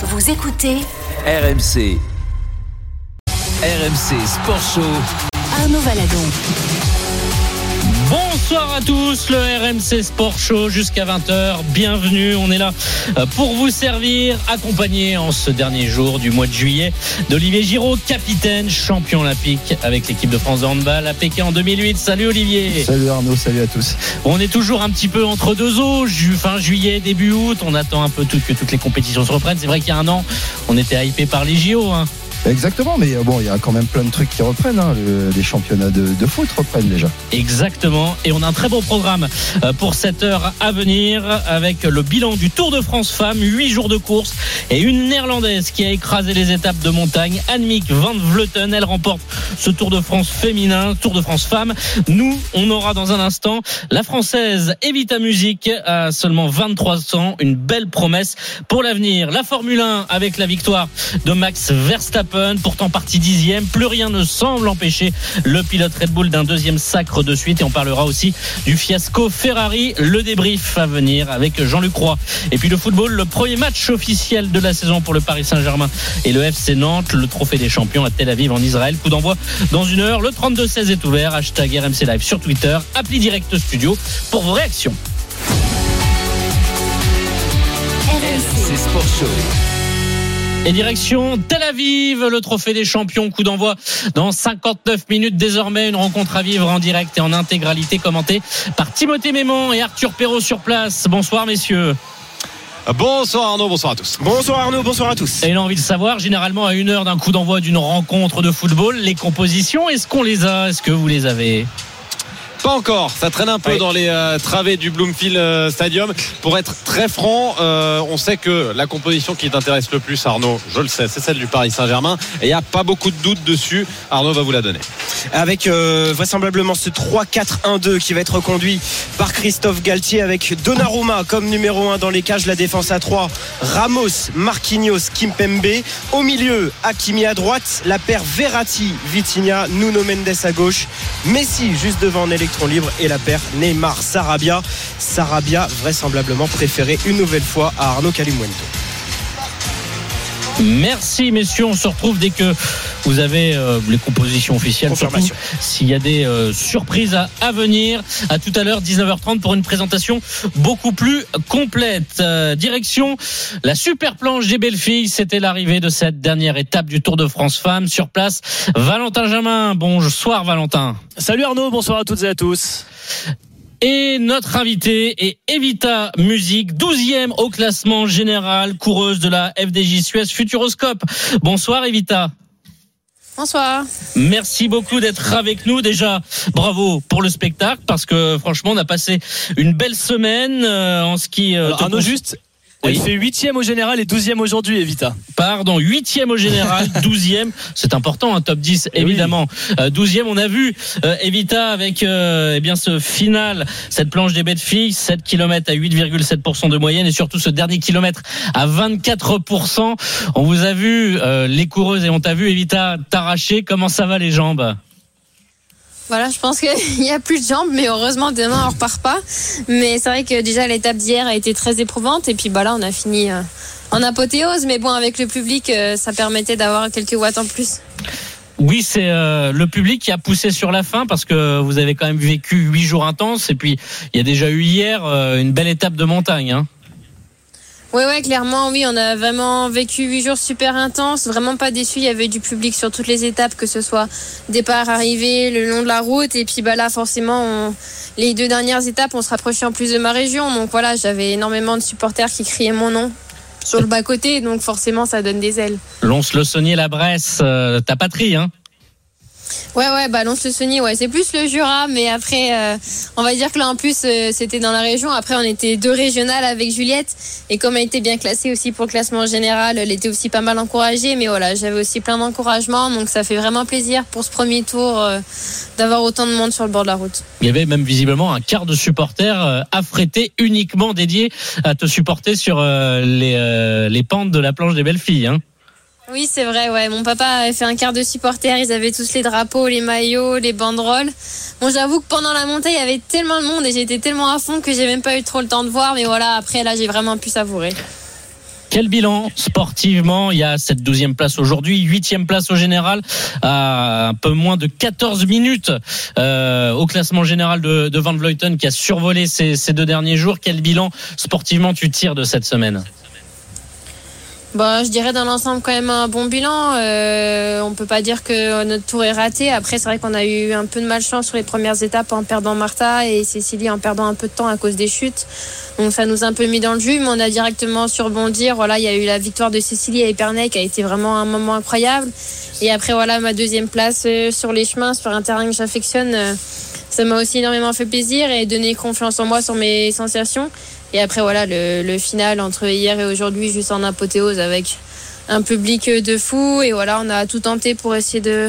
Vous écoutez RMC. RMC Sport Show. Arnaud Valadon. Bonsoir à tous, le RMC Sport Show jusqu'à 20h. Bienvenue, on est là euh, pour vous servir, accompagné en ce dernier jour du mois de juillet d'Olivier Giraud, capitaine, champion olympique avec l'équipe de France de handball à Pékin en 2008. Salut Olivier. Salut Arnaud, salut à tous. On est toujours un petit peu entre deux eaux, fin juillet, début août. On attend un peu tout, que toutes les compétitions se reprennent. C'est vrai qu'il y a un an, on était hypé par les JO. hein. Exactement, mais euh, bon, il y a quand même plein de trucs qui reprennent. hein. Le- les championnats de, foot reprennent déjà. Exactement. Et on a un très beau programme euh, pour cette heure à venir avec le bilan du Tour de France Femmes, 8 jours de course et une néerlandaise qui a écrasé les étapes de montagne, Annemiek van Vleuten. Elle remporte ce Tour de France féminin, Tour de France Femmes. Nous, on aura dans un instant la française Evita Music à seulement 23 ans, une belle promesse pour l'avenir. La Formule 1 avec la victoire de Max Verstappen, pourtant parti dixième. Plus rien ne semble empêcher le pilote Red Bull d'un deuxième sacre de suite. Et on parlera aussi du fiasco Ferrari, le débrief à venir avec Jean-Luc Roy. Et puis le football, le premier match officiel de la saison pour le Paris Saint-Germain et le FC Nantes, le trophée des champions à Tel Aviv en Israël. Coup d'envoi dans une heure. Le 32-16 est ouvert. Hashtag RMC Live sur Twitter. Appli Direct Studio pour vos réactions. RMC Sport Show. Et direction Tel Aviv, le trophée des champions, coup d'envoi dans 59 minutes désormais, une rencontre à vivre en direct et en intégralité commentée par Timothée Mémon et Arthur Perrault sur place. Bonsoir messieurs. Bonsoir Arnaud, bonsoir à tous. Bonsoir Arnaud, bonsoir à tous. Et il a envie de savoir, généralement à une heure d'un coup d'envoi d'une rencontre de football, les compositions, est-ce qu'on les a? Est-ce que vous les avez? Pas encore, ça traîne un peu Oui. dans les euh, travées du Bloomfield euh, Stadium. Pour être très franc, euh, on sait que la composition qui t'intéresse le plus, Arnaud, je le sais, c'est celle du Paris Saint-Germain. Et il n'y a pas beaucoup de doutes dessus. Arnaud va vous la donner. Avec euh, vraisemblablement ce 3-4-1-2 qui va être conduit par Christophe Galtier avec Donnarumma comme numéro 1 dans les cages, la défense à 3, Ramos, Marquinhos, Kimpembe. Au milieu, Hakimi à droite, la paire Verratti, Vitinha, Nuno Mendes à gauche, Messi juste devant en électron libre et la paire Neymar, Sarabia. Sarabia vraisemblablement préféré une nouvelle fois à Arnaud Calimuento. Merci messieurs, on se retrouve dès que vous avez euh, les compositions officielles. S'il y a des euh, surprises à, à venir. À tout à l'heure, 19h30 pour une présentation beaucoup plus complète. Euh, direction la super planche des belles filles. C'était l'arrivée de cette dernière étape du Tour de France Femmes. Sur place, Valentin Jamin. Bonsoir Valentin. Salut Arnaud, bonsoir à toutes et à tous. Et notre invité est Evita Music, 12e au classement général, coureuse de la FDJ Suez Futuroscope. Bonsoir Evita. Bonsoir. Merci beaucoup d'être avec nous. Déjà, bravo pour le spectacle parce que franchement, on a passé une belle semaine euh, en ski. euh, Arnaud, juste, Oui. elle fait huitième au général et douzième aujourd'hui, Evita. Pardon, huitième au général, douzième. C'est important, un top 10 Eh oui. évidemment. Euh, Douzième, on a vu euh, Evita avec euh, eh bien ce final, cette planche des bêtes filles, 7 km à 8,7% de moyenne et surtout ce dernier kilomètre à 24%. On vous a vu euh, les coureuses et on t'a vu Evita t'arracher. Comment ça va les jambes? Voilà, je pense qu'il n'y a plus de jambes, mais heureusement demain on repart pas. Mais c'est vrai que déjà l'étape d'hier a été très éprouvante et puis bah là on a fini euh, en apothéose. Mais bon, avec le public, euh, ça permettait d'avoir quelques watts en plus. Oui, c'est euh, le public qui a poussé sur la fin parce que vous avez quand même vécu huit jours intenses et puis il y a déjà eu hier une belle étape de montagne. Hein. Ouais, ouais, clairement, oui, on a vraiment vécu huit jours super intenses, vraiment pas déçus. Il y avait du public sur toutes les étapes, que ce soit départ, arrivée, le long de la route. Et puis bah là, forcément, on- les deux dernières étapes, on se rapprochait en plus de ma région. Donc voilà, j'avais énormément de supporters qui criaient mon nom sur le bas-côté. Donc forcément, ça donne des ailes. Lons, le Saunier, la Bresse, euh, ta patrie. Hein? Ouais, ouais, bah, le saunier ouais, c'est plus le Jura, mais après, euh, on va dire que là, en plus, c'était dans la région. Après, on était deux régionales avec Juliette, et comme elle était bien classée aussi pour le classement général, elle était aussi pas mal encouragée, mais voilà, j'avais aussi plein d'encouragement, donc ça fait vraiment plaisir pour ce premier tour euh, d'avoir autant de monde sur le bord de la route. Il y avait même visiblement un quart de supporters euh, affrétés uniquement dédiés à te supporter sur les, les pentes de la planche des belles filles. Hein. Oui, c'est vrai, ouais. Mon papa avait fait un quart de supporters. Ils avaient tous les drapeaux, les maillots, les banderoles. Bon, j'avoue que pendant la montée, il y avait tellement de monde et j'étais tellement à fond que j'ai même pas eu trop le temps de voir. Mais voilà, après, là, j'ai vraiment pu savourer. Quel bilan sportivement Il y a cette douzième place aujourd'hui, huitième place au général, à un peu moins de 14 minutes euh, au classement général de, Van Vleuten qui a survolé ces deux derniers jours. Quel bilan sportivement tu tires de cette semaine? Bah, je dirais dans l'ensemble quand même un bon bilan. Euh, on peut pas dire que notre tour est raté. Après, c'est vrai qu'on a eu un peu de malchance sur les premières étapes en perdant Martha et Cécilie en perdant un peu de temps à cause des chutes. Donc ça nous a un peu mis dans le jus, mais on a directement surbondir. Voilà, il y a eu la victoire de Cécilie à Épernay qui a été vraiment un moment incroyable. Et après, voilà, ma deuxième place euh, sur les chemins, sur un terrain que j'affectionne. euh, ça m'a aussi énormément fait plaisir et donné confiance en moi sur mes sensations. Et après, voilà, le, le final entre hier et aujourd'hui, juste en apothéose avec un public de fou. Et voilà, on a tout tenté pour essayer de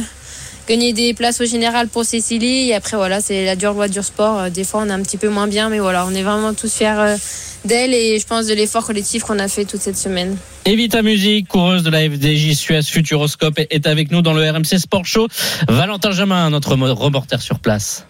gagner des places au général pour Cécilie. Et après, voilà, c'est la dure loi du sport. Euh, Des fois, on est un petit peu moins bien, mais voilà, on est vraiment tous fiers euh, d'elle et je pense de l'effort collectif qu'on a fait toute cette semaine. Evita Musique, coureuse de la FDJ Suez Futuroscope, est avec nous dans le RMC Sport Show. Valentin Jamin, notre reporter sur place.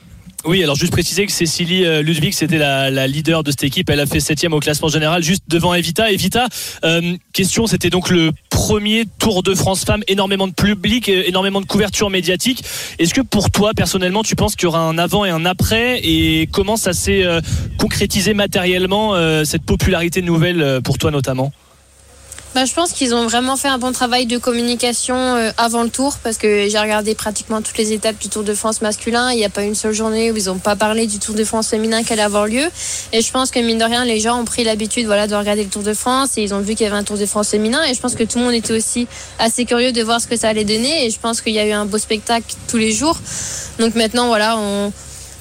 Oui, alors juste préciser que Cécilie euh, Ludwig, c'était la, leader de cette équipe. Elle a fait septième au classement général, juste devant Evita. Evita, euh, question, c'était donc le premier Tour de France Femmes, énormément de public, euh, énormément de couverture médiatique. Est-ce que pour toi, personnellement, tu penses qu'il y aura un avant et un après? Et comment ça s'est euh, concrétisé matériellement, cette popularité nouvelle pour toi notamment? Bah, je pense qu'ils ont vraiment fait un bon travail de communication euh, avant le tour parce que j'ai regardé pratiquement toutes les étapes du Tour de France masculin. Il n'y a pas une seule journée où ils n'ont pas parlé du Tour de France féminin qui allait avoir lieu. Et je pense que mine de rien, les gens ont pris l'habitude voilà, de regarder le Tour de France et ils ont vu qu'il y avait un Tour de France féminin. Et je pense que tout le monde était aussi assez curieux de voir ce que ça allait donner. Et je pense qu'il y a eu un beau spectacle tous les jours. Donc maintenant, voilà, on.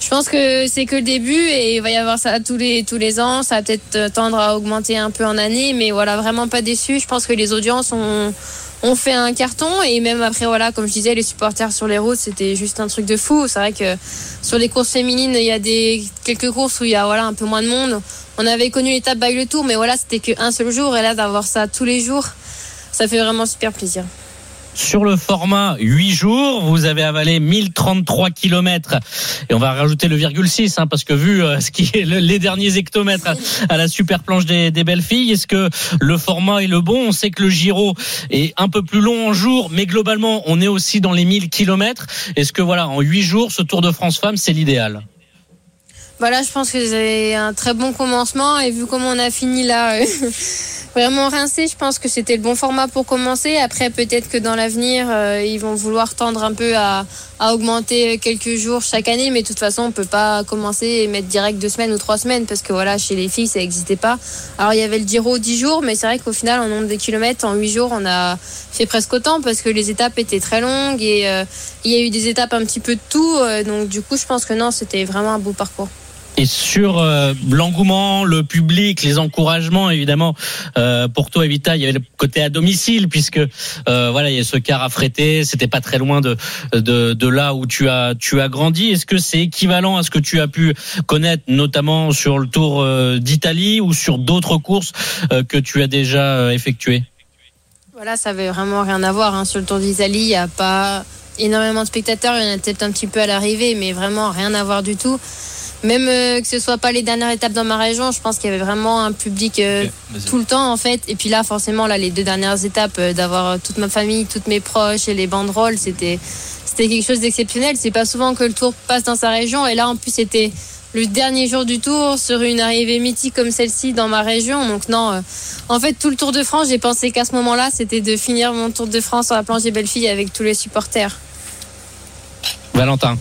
Je pense que c'est que le début et il va y avoir ça tous les tous les ans. Ça va peut-être euh, tendre à augmenter un peu en année, mais voilà, vraiment pas déçu. Je pense que les audiences ont ont fait un carton et même après voilà, comme je disais, les supporters sur les routes, c'était juste un truc de fou. C'est vrai que sur les courses féminines, il y a des quelques courses où il y a voilà un peu moins de monde. On avait connu l'étape bague le tour, mais voilà, c'était qu'un seul jour et là d'avoir ça tous les jours, ça fait vraiment super plaisir. Sur le format 8 jours, vous avez avalé 1033 km et on va rajouter le virgule 6 hein, parce que vu euh, ce qui est le- les derniers hectomètres à, la super planche des, des belles filles, est-ce que le format est le bon? On sait que le Giro est un peu plus long en jour, mais globalement, on est aussi dans les 1000 km. Est-ce que voilà, en 8 jours, ce Tour de France femmes, c'est l'idéal? Voilà, je pense que c'est un très bon commencement et vu comment on a fini là, euh, vraiment rincé, je pense que c'était le bon format pour commencer. Après, peut-être que dans l'avenir, euh, ils vont vouloir tendre un peu à, augmenter quelques jours chaque année, mais de toute façon, on peut pas commencer et mettre direct deux semaines ou trois semaines parce que voilà, chez les filles, ça n'existait pas. Alors, il y avait le Giro 10 jours, mais c'est vrai qu'au final, en nombre de kilomètres, en 8 jours, on a fait presque autant parce que les étapes étaient très longues et euh, il y a eu des étapes un petit peu de tout. euh, donc, du coup, je pense que non, c'était vraiment un beau parcours. Et sur euh, l'engouement, le public, les encouragements, évidemment, euh, pour toi, Evita, il y avait le côté à domicile, puisque euh, voilà, il y a ce car affrété, c'était pas très loin de, là où tu as tu as grandi. Est-ce que c'est équivalent à ce que tu as pu connaître, notamment sur le Tour d'Italie ou sur d'autres courses que tu as déjà effectuées? Voilà, ça avait vraiment rien à voir. hein. Sur le Tour d'Italie, il n'y a pas énormément de spectateurs. Il y en a peut-être un petit peu à l'arrivée, mais vraiment rien à voir du tout. Même euh, que ce soit pas les dernières étapes dans ma région, je pense qu'il y avait vraiment un public euh, tout le temps en fait. Et puis là, forcément, là, les deux dernières étapes, euh, d'avoir toute ma famille, toutes mes proches et les banderoles, c'était c'était quelque chose d'exceptionnel. C'est pas souvent que le Tour passe dans sa région. Et là, en plus, c'était le dernier jour du Tour sur une arrivée mythique comme celle-ci dans ma région. Donc non, euh, en fait, tout le Tour de France, j'ai pensé qu'à ce moment-là, c'était de finir mon Tour de France sur la planche des belles filles avec tous les supporters. Valentin.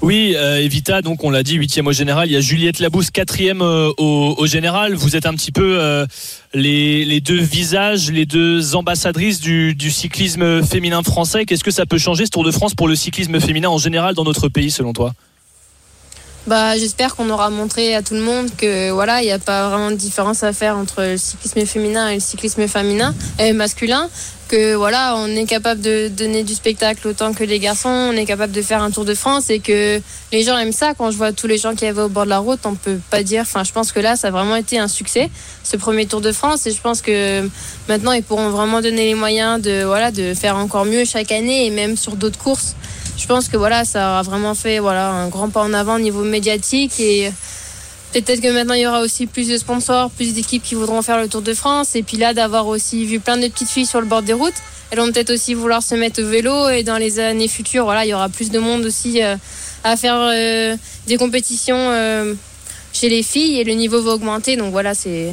Oui, euh, Evita, donc on l'a dit, huitième au général. Il y a Juliette Labousse, quatrième euh, au, général. Vous êtes un petit peu euh, les, les deux visages, les deux ambassadrices du, du cyclisme féminin français. Qu'est-ce que ça peut changer ce Tour de France pour le cyclisme féminin en général dans notre pays, selon toi? Bah, j'espère qu'on aura montré à tout le monde que voilà, il n'y a pas vraiment de différence à faire entre le cyclisme féminin et le cyclisme féminin et masculin. Que voilà, on est capable de donner du spectacle autant que les garçons, on est capable de faire un Tour de France et que les gens aiment ça. Quand je vois tous les gens qui avaient au bord de la route, on peut pas dire. Enfin, je pense que là, ça a vraiment été un succès ce premier Tour de France et je pense que maintenant ils pourront vraiment donner les moyens de voilà de faire encore mieux chaque année et même sur d'autres courses je pense que voilà, ça a vraiment fait voilà un grand pas en avant au niveau médiatique et Peut-être que maintenant il y aura aussi plus de sponsors, plus d'équipes qui voudront faire le Tour de France. Et puis là, d'avoir aussi vu plein de petites filles sur le bord des routes, elles vont peut-être aussi vouloir se mettre au vélo. Et dans les années futures, voilà, il y aura plus de monde aussi euh, à faire euh, des compétitions euh, chez les filles et le niveau va augmenter. Donc voilà, c'est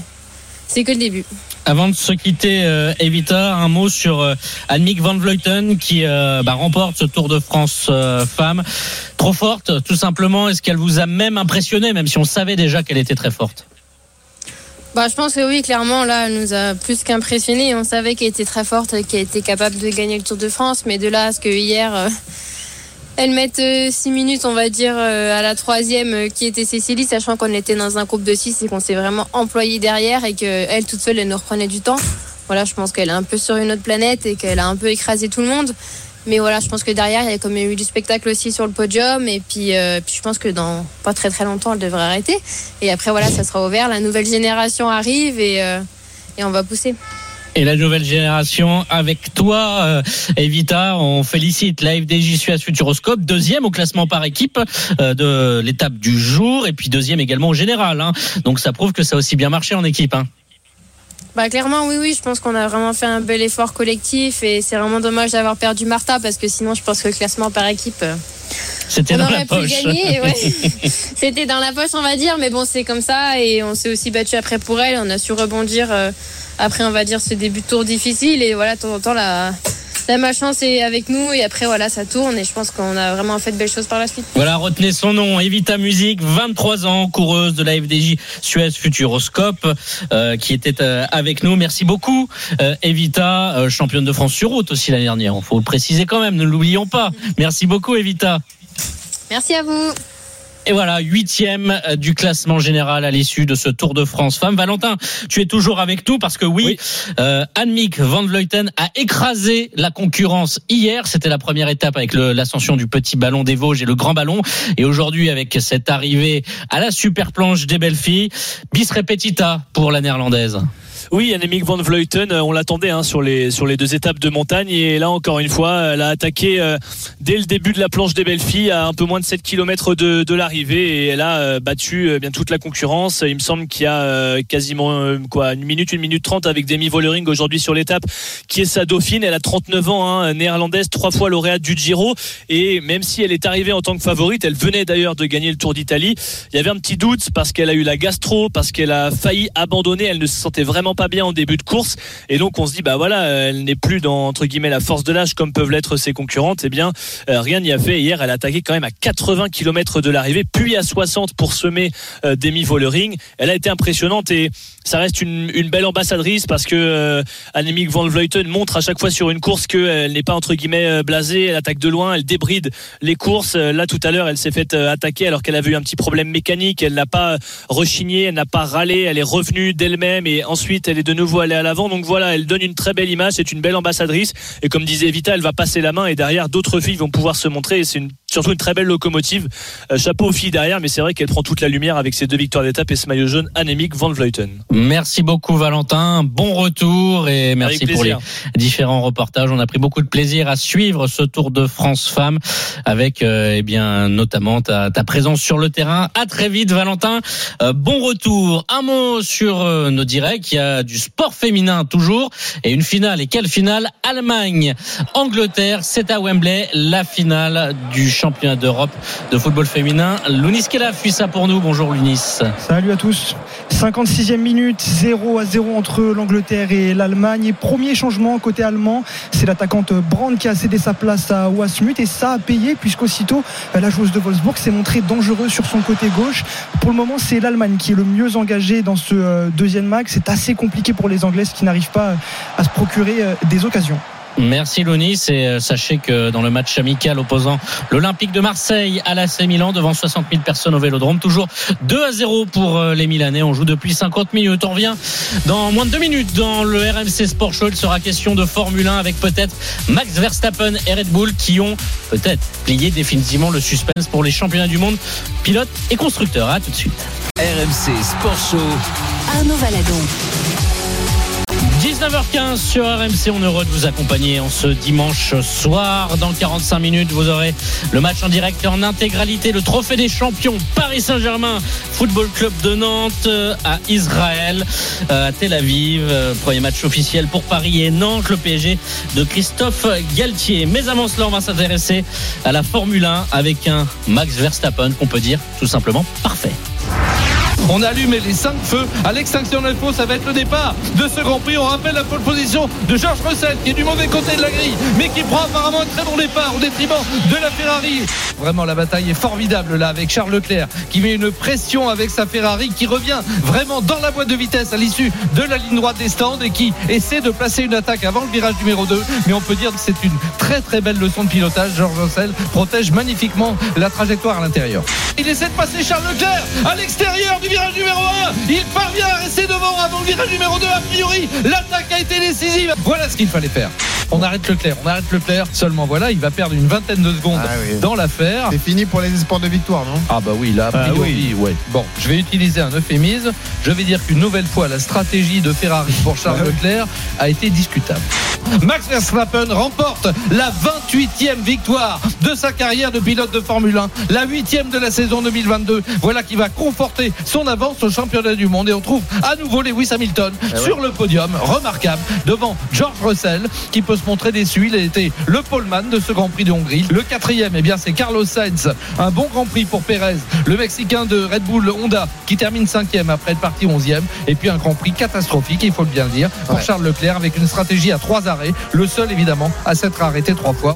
c'est que le début. Avant de se quitter, euh, Evita, un mot sur euh, Annemiek van Vleuten qui euh, bah, remporte ce Tour de France euh, femme. Trop forte, tout simplement. Est-ce qu'elle vous a même impressionné, même si on savait déjà qu'elle était très forte? Bah, je pense que oui, clairement, là, elle nous a plus qu'impressionnés. On savait qu'elle était très forte, qu'elle était capable de gagner le Tour de France, mais de là à ce que hier, euh, elle mette 6 minutes, on va dire, euh, à la troisième, euh, qui était Cécilie, sachant qu'on était dans un groupe de 6 et qu'on s'est vraiment employé derrière et qu'elle, toute seule, elle nous reprenait du temps. Voilà, je pense qu'elle est un peu sur une autre planète et qu'elle a un peu écrasé tout le monde. Mais voilà, je pense que derrière, il y a même eu du spectacle aussi sur le podium. Et puis, euh, puis je pense que dans pas très très longtemps, elle devrait arrêter. Et après, voilà, ça sera ouvert. La nouvelle génération arrive euh, et on va pousser. Et la nouvelle génération avec toi, euh, Evita, on félicite la FDJ Suez Futuroscope, deuxième au classement par équipe euh, de l'étape du jour, et puis deuxième également au général. hein. Donc ça prouve que ça a aussi bien marché en équipe. hein. Bah clairement oui oui je pense qu'on a vraiment fait un bel effort collectif et c'est vraiment dommage d'avoir perdu Martha parce que sinon je pense que le classement par équipe euh, C'était dans la poche. ouais. c'était dans la poche on va dire mais bon c'est comme ça et on s'est aussi battu après pour elle on a su rebondir euh, après on va dire ce début de tour difficile et voilà de temps en temps la la malchance est avec nous et après voilà ça tourne et je pense qu'on a vraiment fait de belles choses par la suite Voilà, retenez son nom, Evita Musique, 23 ans, coureuse de la FDJ Suez Futuroscope, euh, qui était euh, avec nous. Merci beaucoup, euh, Evita, euh, championne de France sur route aussi l'année dernière. Il faut le préciser quand même, ne l'oublions pas. Merci beaucoup, Evita. Merci à vous Et voilà, huitième euh, du classement général à l'issue de ce Tour de France femme. Valentin, tu es toujours avec nous parce que oui, Oui. euh, Annemiek van Vleuten a écrasé la concurrence hier. C'était la première étape avec l'ascension du petit ballon des Vosges et le grand ballon. Et aujourd'hui, avec cette arrivée à la super planche des belles filles, bis repetita pour la néerlandaise. Oui, Annemiek van Vleuten, euh, on l'attendait hein, sur les sur les deux étapes de montagne et là encore une fois, elle a attaqué euh, dès le début de la planche des belles filles à un peu moins de 7 km de, de l'arrivée et elle a euh, battu euh, bien toute la concurrence. Il me semble qu'il y a euh, quasiment euh, quoi une minute, une minute trente avec Demi Vollering aujourd'hui sur l'étape qui est sa dauphine. Elle a 39 ans, hein, néerlandaise, trois fois lauréate du Giro et même si elle est arrivée en tant que favorite, elle venait d'ailleurs de gagner le Tour d'Italie. Il y avait un petit doute parce qu'elle a eu la gastro, parce qu'elle a failli abandonner. Elle ne se sentait vraiment pas bien en début de course. Et donc, on se dit, bah voilà, elle n'est plus dans, entre guillemets, la force de l'âge comme peuvent l'être ses concurrentes. Eh bien, euh, rien n'y a fait. Hier, elle a attaqué quand même à 80 km de l'arrivée, puis à 60 pour semer euh, Demi Vollering. Elle a été impressionnante et ça reste une, belle ambassadrice parce que euh, Annemiek van Vleuten montre à chaque fois sur une course qu'elle n'est pas entre guillemets euh, blasée, elle attaque de loin, elle débride les courses. Euh, Là tout à l'heure, elle s'est faite euh, attaquer alors qu'elle avait eu un petit problème mécanique, elle n'a pas rechigné, elle n'a pas râlé, elle est revenue d'elle-même et ensuite elle est de nouveau allée à l'avant. Donc voilà, elle donne une très belle image, c'est une belle ambassadrice et comme disait Vita, elle va passer la main et derrière d'autres filles vont pouvoir se montrer et c'est une surtout une très belle locomotive. Euh, chapeau aux filles derrière, mais c'est vrai qu'elle prend toute la lumière avec ses deux victoires d'étape et ce maillot jaune Annemiek van Vleuten. Merci beaucoup Valentin, bon retour et merci pour les différents reportages. On a pris beaucoup de plaisir à suivre ce Tour de France femmes avec euh, eh bien notamment ta, ta présence sur le terrain. À très vite Valentin. Euh, bon retour. Un mot sur euh, nos directs. Il y a du sport féminin toujours et une finale. Et quelle finale? Allemagne, Angleterre. C'est à Wembley la finale du championnat d'Europe de football féminin. Lounis Kella fuit ça pour nous. Bonjour Lounis. Salut à tous. 56e minute, 0 à 0 entre l'Angleterre et l'Allemagne. Premier changement côté allemand, c'est l'attaquante Brand qui a cédé sa place à Wasmut et ça a payé puisqu'aussitôt la joueuse de Wolfsburg s'est montrée dangereuse sur son côté gauche. Pour le moment, c'est l'Allemagne qui est le mieux engagé dans ce euh, deuxième match. C'est assez compliqué pour les Anglaises qui n'arrivent pas à se procurer euh, des occasions. Merci Lounis et euh, sachez que dans le match amical opposant l'Olympique de Marseille à l'AC Milan devant 60 000 personnes au Vélodrome, toujours 2 à 0 pour euh, les Milanais. On joue depuis 50 minutes. On revient dans moins de deux minutes dans le RMC Sport Show. Il sera question de Formule 1 avec peut-être Max Verstappen et Red Bull qui ont peut-être plié définitivement le suspense pour les championnats du monde pilote et constructeur. À tout de suite. RMC Sport Show. Arnaud Valadon. 9h15 sur RMC, on est heureux de vous accompagner en ce dimanche soir. Dans 45 minutes, vous aurez le match en direct et en intégralité, le trophée des champions Paris Saint-Germain, Football Club de Nantes euh, à Israël, euh, à Tel Aviv. Euh, Premier match officiel pour Paris et Nantes, le PSG de Christophe Galtier. Mais avant cela, on va s'intéresser à la Formule 1 avec un Max Verstappen qu'on peut dire tout simplement parfait. On allume les 5 feux à l'extinction de feu. Ça va être le départ de ce Grand Prix. On rappelle la pole position de George Russell qui est du mauvais côté de la grille, mais qui prend apparemment un très bon départ au détriment de la Ferrari. Vraiment, la bataille est formidable là avec Charles Leclerc qui met une pression avec sa Ferrari qui revient vraiment dans la boîte de vitesse à l'issue de la ligne droite des stands et qui essaie de placer une attaque avant le virage numéro 2. Mais on peut dire que c'est une très très belle leçon de pilotage. George Russell protège magnifiquement la trajectoire à l'intérieur. Il essaie de passer Charles Leclerc à l'extérieur du virage numéro 1. Il parvient à rester devant avant le virage numéro 2. A priori, l'attaque a été décisive. Voilà ce qu'il fallait faire. On arrête Leclerc, on arrête Leclerc. Seulement voilà, il va perdre une vingtaine de secondes Ah oui. dans l'affaire. C'est fini pour les espoirs de victoire, non? Ah bah oui, là, a Ah priori, ouais. Bon, je vais utiliser un euphémisme. Je vais dire qu'une nouvelle fois, la stratégie de Ferrari pour Charles Leclerc a été discutable. Max Verstappen remporte la 28e victoire de sa carrière de pilote de Formule 1, la 8e de la saison 2022. Voilà qui va conforter son avance au championnat du monde. Et on trouve à nouveau Lewis Hamilton sur le podium, remarquable, devant George Russell, qui peut se montrer déçu. Il a été le poleman de ce Grand Prix de Hongrie. Le quatrième, eh bien, c'est Carlos Sainz. Un bon Grand Prix pour Pérez, le Mexicain de Red Bull Honda, qui termine cinquième après être parti onzième. Et puis un Grand Prix catastrophique, il faut le bien dire, pour Ouais. Charles Leclerc, avec une stratégie à trois arrêts, le seul évidemment à s'être arrêté trois fois.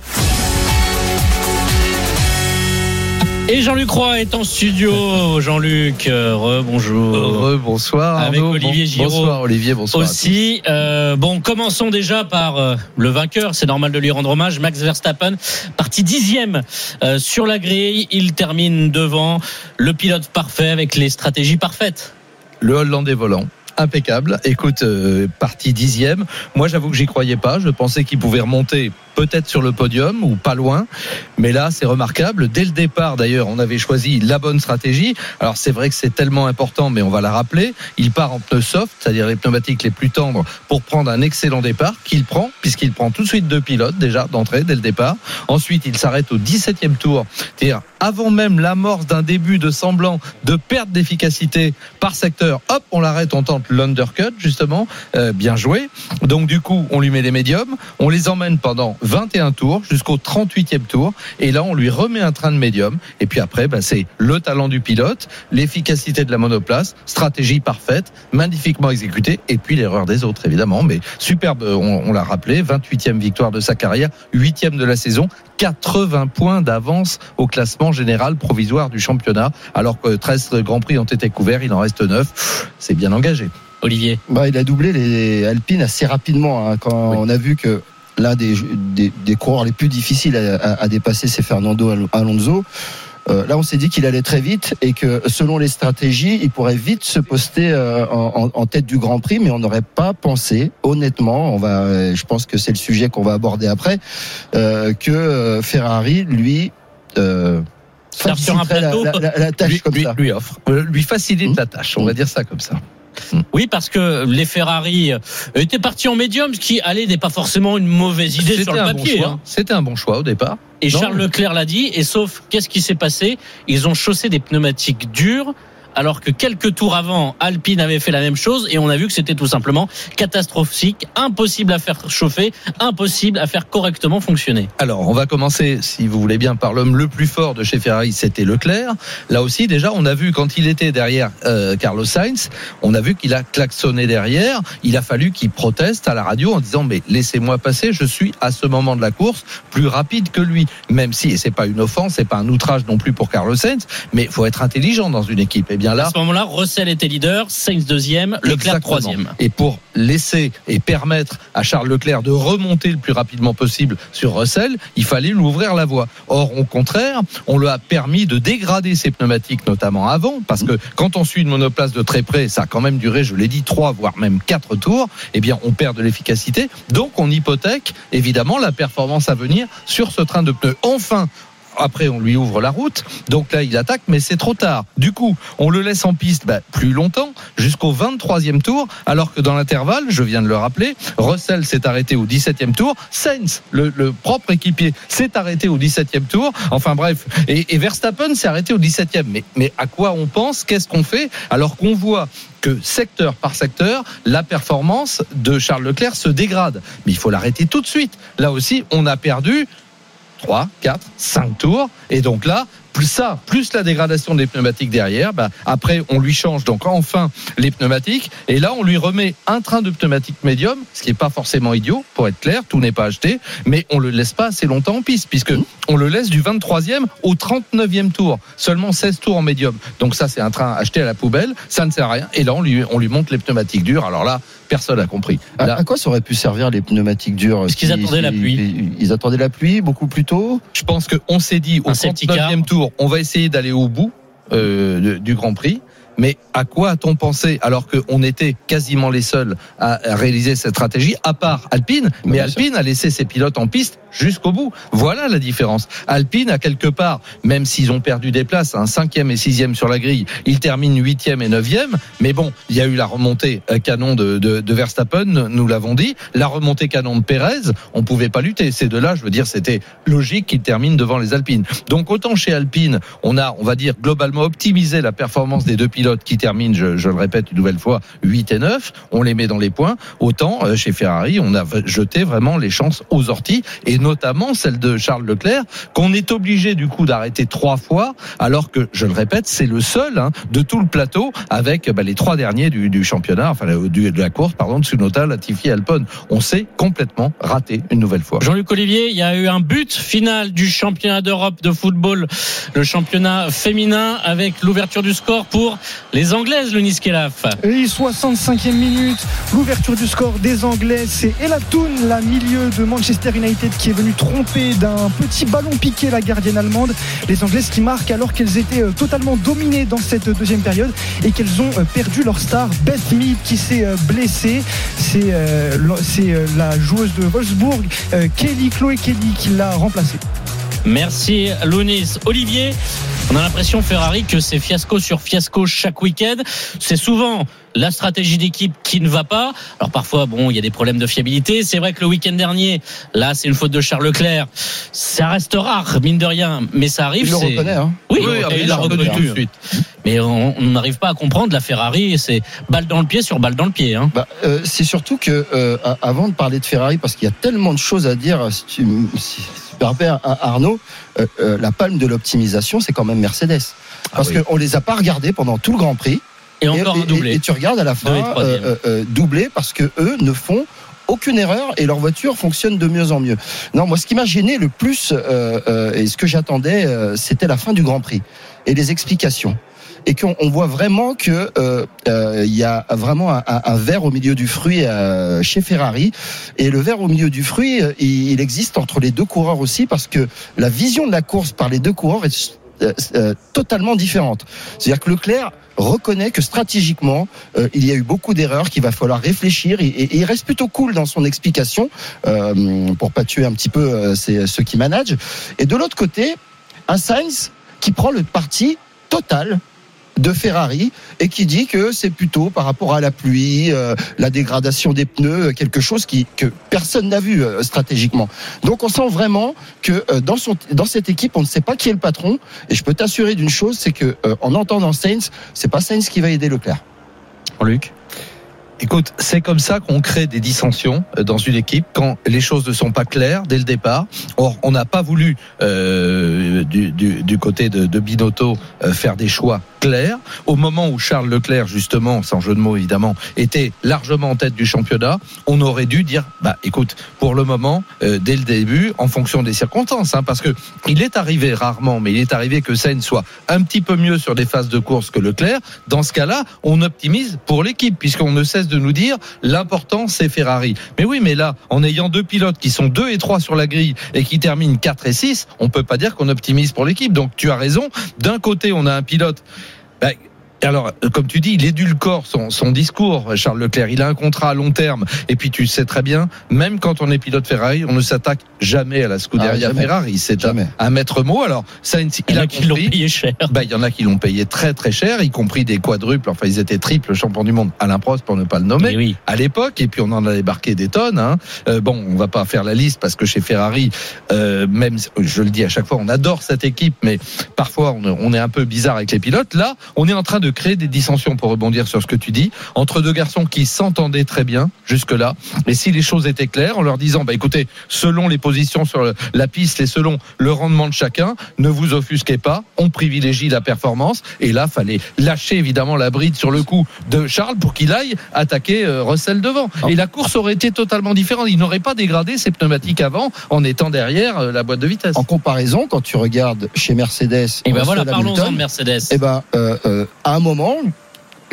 Et Jean-Luc Roy est en studio. Jean-Luc, euh, bonjour. Bonsoir. Avec. Olivier Bon- Giraud. Bonsoir Olivier, bonsoir. Aussi, euh, bon, commençons déjà par euh, le vainqueur. C'est normal de lui rendre hommage. Max Verstappen, parti dixième euh, sur la grille. Il termine devant le pilote parfait avec les stratégies parfaites. Le Hollandais volant. Impeccable. Écoute, euh, parti dixième. Moi, j'avoue que j'y croyais pas. Je pensais qu'il pouvait remonter peut-être sur le podium ou pas loin. Mais là, c'est remarquable. Dès le départ, d'ailleurs, on avait choisi la bonne stratégie. Alors, c'est vrai que c'est tellement important, mais on va la rappeler. Il part en pneus soft, c'est-à-dire les pneumatiques les plus tendres, pour prendre un excellent départ qu'il prend, puisqu'il prend tout de suite deux pilotes déjà d'entrée dès le départ. Ensuite, il s'arrête au 17e tour, c'est-à-dire avant même l'amorce d'un début de semblant de perte d'efficacité par secteur. Hop, on l'arrête, on tente l'undercut justement, Euh, bien joué. Donc du coup, on lui met les médiums, on les emmène pendant 21 tours jusqu'au 38e tour, et là on lui remet un train de médium. Et puis après, bah, c'est le talent du pilote, l'efficacité de la monoplace, stratégie parfaite, magnifiquement exécutée, et puis l'erreur des autres évidemment. Mais superbe, on, on l'a rappelé, 28e victoire de sa carrière, 8e de la saison, 80 points d'avance au classement général provisoire du championnat, alors que 13 grands prix ont été couverts, il en reste 9. C'est bien engagé. Olivier. bah, Il a doublé les Alpines assez rapidement. hein, quand Oui. on a vu que l'un des, des, des coureurs les plus difficiles à, à- à dépasser, c'est Fernando Al- Alonso. Euh, là, on s'est dit qu'il allait très vite et que selon les stratégies, il pourrait vite se poster euh, en, tête du Grand Prix, mais on n'aurait pas pensé, honnêtement, on va, euh, je pense que c'est le sujet qu'on va aborder après, euh, que euh, Ferrari, lui, euh, sur un la, plateau. la- la- la tâche Lui, comme lui- ça. lui offre, lui facilite Mmh. la tâche, on va dire ça comme ça. Oui, parce que les Ferrari euh, étaient partis en médium, ce qui, allez, n'est pas forcément une mauvaise idée sur le bon papier. hein. C'était un bon choix au départ. Et Non. Charles Leclerc l'a dit. Et sauf, qu'est-ce qui s'est passé? Ils ont chaussé des pneumatiques durs. Alors que quelques tours avant, Alpine avait fait la même chose et on a vu que c'était tout simplement catastrophique, impossible à faire chauffer, impossible à faire correctement fonctionner. Alors, on va commencer, si vous voulez bien, par l'homme le plus fort de chez Ferrari, c'était Leclerc. Là aussi, déjà, on a vu quand il était derrière euh, Carlos Sainz, on a vu qu'il a klaxonné derrière. Il a fallu qu'il proteste à la radio en disant mais laissez-moi passer, je suis à ce moment de la course plus rapide que lui. Même si, et c'est pas une offense, c'est pas un outrage non plus pour Carlos Sainz, mais il faut être intelligent dans une équipe. Et bien À ce moment-là, Russell était leader, Sainz deuxième, Leclerc Exactement. troisième. Et pour laisser et permettre à Charles Leclerc de remonter le plus rapidement possible sur Russell, il fallait lui ouvrir la voie. Or, au contraire, on lui a permis de dégrader ses pneumatiques, notamment avant, parce que quand on suit une monoplace de très près, ça a quand même duré, je l'ai dit, trois, voire même quatre tours, eh bien, on perd de l'efficacité. Donc, on hypothèque, évidemment, la performance à venir sur ce train de pneus. Enfin, après, on lui ouvre la route. Donc là, il attaque, mais c'est trop tard. Du coup, on le laisse en piste bah, plus longtemps, jusqu'au 23e tour, alors que dans l'intervalle, je viens de le rappeler, Russell s'est arrêté au 17e tour, Sainz, le, propre équipier, s'est arrêté au 17e tour. Enfin bref, et, et Verstappen s'est arrêté au 17e. Mais, mais à quoi on pense? Qu'est-ce qu'on fait? Alors qu'on voit que secteur par secteur, la performance de Charles Leclerc se dégrade. Mais il faut l'arrêter tout de suite. Là aussi, on a perdu 3, 4, 5 tours. Et donc là, plus ça, plus la dégradation des pneumatiques derrière, bah, après on lui change donc enfin les pneumatiques et là on lui remet un train de pneumatiques médium, ce qui n'est pas forcément idiot pour être clair, tout n'est pas acheté, mais on le laisse pas assez longtemps en piste puisque on le laisse du 23e au 39e tour, seulement 16 tours en médium. Donc ça c'est un train acheté à la poubelle, ça ne sert à rien et là on lui on lui monte les pneumatiques durs. Alors là personne n'a compris. À, Là, à quoi ça aurait pu servir les pneumatiques durs Parce qu'ils attendaient la pluie. Ils, ils attendaient la pluie beaucoup plus tôt? je pense qu'on s'est dit au Un safety car. 39e tour, on va essayer d'aller au bout euh, du Grand Prix. Mais à quoi a-t-on pensé alors qu'on était quasiment les seuls à réaliser cette stratégie, à part Alpine? Mais bien. Alpine a laissé ses pilotes en piste jusqu'au bout. Voilà la différence. Alpine a quelque part, même s'ils ont perdu des places, un cinquième et sixième sur la grille, ils terminent huitième et neuvième. Mais bon, il y a eu la remontée euh, canon de, de, de Verstappen, nous l'avons dit, la remontée canon de Pérez. On pouvait pas lutter. Ces deux-là, je veux dire, c'était logique qu'ils terminent devant les Alpines. Donc autant chez Alpine, on a, on va dire, globalement optimisé la performance des deux pilotes qui terminent, je, je le répète une nouvelle fois, 8 et 9. On les met dans les points. Autant euh, chez Ferrari, on a jeté vraiment les chances aux orties et notamment celle de Charles Leclerc qu'on est obligé du coup d'arrêter trois fois alors que, je le répète, c'est le seul hein, de tout le plateau avec bah, les trois derniers du, du championnat, enfin du- de la course, pardon, Tsunoda, Latifi, Albon. On s'est complètement raté une nouvelle fois. Jean-Luc Olivier, il y a eu un but final du championnat d'Europe de football, le championnat féminin, avec l'ouverture du score pour les Anglaises, le Niskelaf. Et 65e minute, l'ouverture du score des Anglais, c'est Elatoun, la milieu de Manchester United, qui est venue tromper d'un petit ballon piqué la gardienne allemande. Les Anglaises qui marquent alors qu'elles étaient euh, totalement dominées dans cette deuxième période et qu'elles ont euh, perdu leur star Beth Mead qui s'est euh, blessée. C'est euh, euh, la joueuse de Wolfsburg, euh, Kelly, Chloé Kelly, qui l'a remplacée. Merci Lounis. Olivier, on a l'impression Ferrari que c'est fiasco sur fiasco chaque week-end. C'est souvent la stratégie d'équipe qui ne va pas. Alors parfois, bon, il y a des problèmes de fiabilité. C'est vrai que le week-end dernier, là, c'est une faute de Charles Leclerc. Ça reste rare, mine de rien, mais ça arrive. Il le reconnaît. Hein. Oui, Oui, il ah, il l'a reconnu reconnu. tout de suite. Mais on n'arrive pas à comprendre la Ferrari. C'est balle dans le pied sur balle dans le pied. Hein. Bah, euh, c'est surtout que euh, avant de parler de Ferrari, parce qu'il y a tellement de choses à dire, si tu, si à Arnaud, euh, euh, la palme de l'optimisation, c'est quand même Mercedes. Parce oui. qu'on les a pas regardés pendant tout le Grand Prix. Et encore et, un doublé. et- et tu regardes à la fin euh, euh, doublé parce que eux ne font aucune erreur et leur voiture fonctionne de mieux en mieux. Non, moi, ce qui m'a gêné le plus euh, euh, et ce que j'attendais, euh, c'était la fin du Grand Prix et les explications. Et qu'on on voit vraiment que euh, euh, il y a vraiment un, un- verre au milieu du fruit euh, chez Ferrari. Et le verre au milieu du fruit, il, il existe entre les deux coureurs aussi parce que la vision de la course par les deux coureurs est totalement différente. C'est-à-dire que Leclerc reconnaît que stratégiquement, euh, il y a eu beaucoup d'erreurs, qu'il va falloir réfléchir, et, il reste plutôt cool dans son explication, euh, pour pas tuer un petit peu euh, ceux qui managent. Et de l'autre côté, un Sainz qui prend le parti total de Ferrari et qui dit que c'est plutôt par rapport à la pluie, euh, la dégradation des pneus, euh, quelque chose qui, que personne n'a vu euh, stratégiquement. Donc on sent vraiment que euh, dans, son, dans cette équipe, on ne sait pas qui est le patron. Et je peux t'assurer d'une chose, c'est que euh, en entendant Sainz, c'est pas Sainz qui va aider Leclerc. Luc? Écoute, c'est comme ça qu'on crée des dissensions dans une équipe quand les choses ne sont pas claires dès le départ. Or, on n'a pas voulu euh, du, du, du côté de, de Binotto euh, faire des choix clairs. Au moment où Charles Leclerc, justement, sans jeu de mots évidemment, était largement en tête du championnat, on aurait dû dire, bah écoute, pour le moment, euh, dès le début, en fonction des circonstances, hein, parce que il est arrivé rarement, mais il est arrivé que Sainz soit un petit peu mieux sur des phases de course que Leclerc. Dans ce cas-là, on optimise pour l'équipe, puisqu'on ne cesse de nous dire l'important c'est Ferrari. Mais oui, mais là, en ayant deux pilotes qui sont 2 et 3 sur la grille et qui terminent 4 et 6, on peut pas dire qu'on optimise pour l'équipe. Donc tu as raison. D'un côté, on a un pilote bah, Et alors, euh, comme tu dis, il édulcore son, son discours, Charles Leclerc. Il a un contrat à long terme. Et puis, tu sais très bien, même quand on est pilote Ferrari, on ne s'attaque jamais à la Scuderia Ah. Ferrari. C'est un, Jamais. un maître mot. Alors, Sainz, Il y il a a qui l'ont payé cher. Bah, il y en a qui l'ont payé très très cher, y compris des quadruples. Enfin, ils étaient triples champions du monde. Alain Prost, pour ne pas le nommer oui. à l'époque, et puis on en a débarqué des tonnes. Hein. Euh, bon, on va pas faire la liste parce que chez Ferrari, euh, même je le dis à chaque fois, on adore cette équipe, mais parfois on, on est un peu bizarre avec les pilotes. Là, on est en train de créer des dissensions pour rebondir sur ce que tu dis entre deux garçons qui s'entendaient très bien jusque là. Et si les choses étaient claires, en leur disant, bah écoutez, selon les positions sur la piste et selon le rendement de chacun, ne vous offusquez pas, on privilégie la performance. Et là, fallait lâcher évidemment la bride sur le coup de Charles pour qu'il aille attaquer euh, Russell devant. Et la course aurait été totalement différente. Il n'aurait pas dégradé ses pneumatiques avant en étant derrière euh, la boîte de vitesse. En comparaison, quand tu regardes chez Mercedes, Et ben voilà, parlons-en de Mercedes. eh ben, euh, euh, à un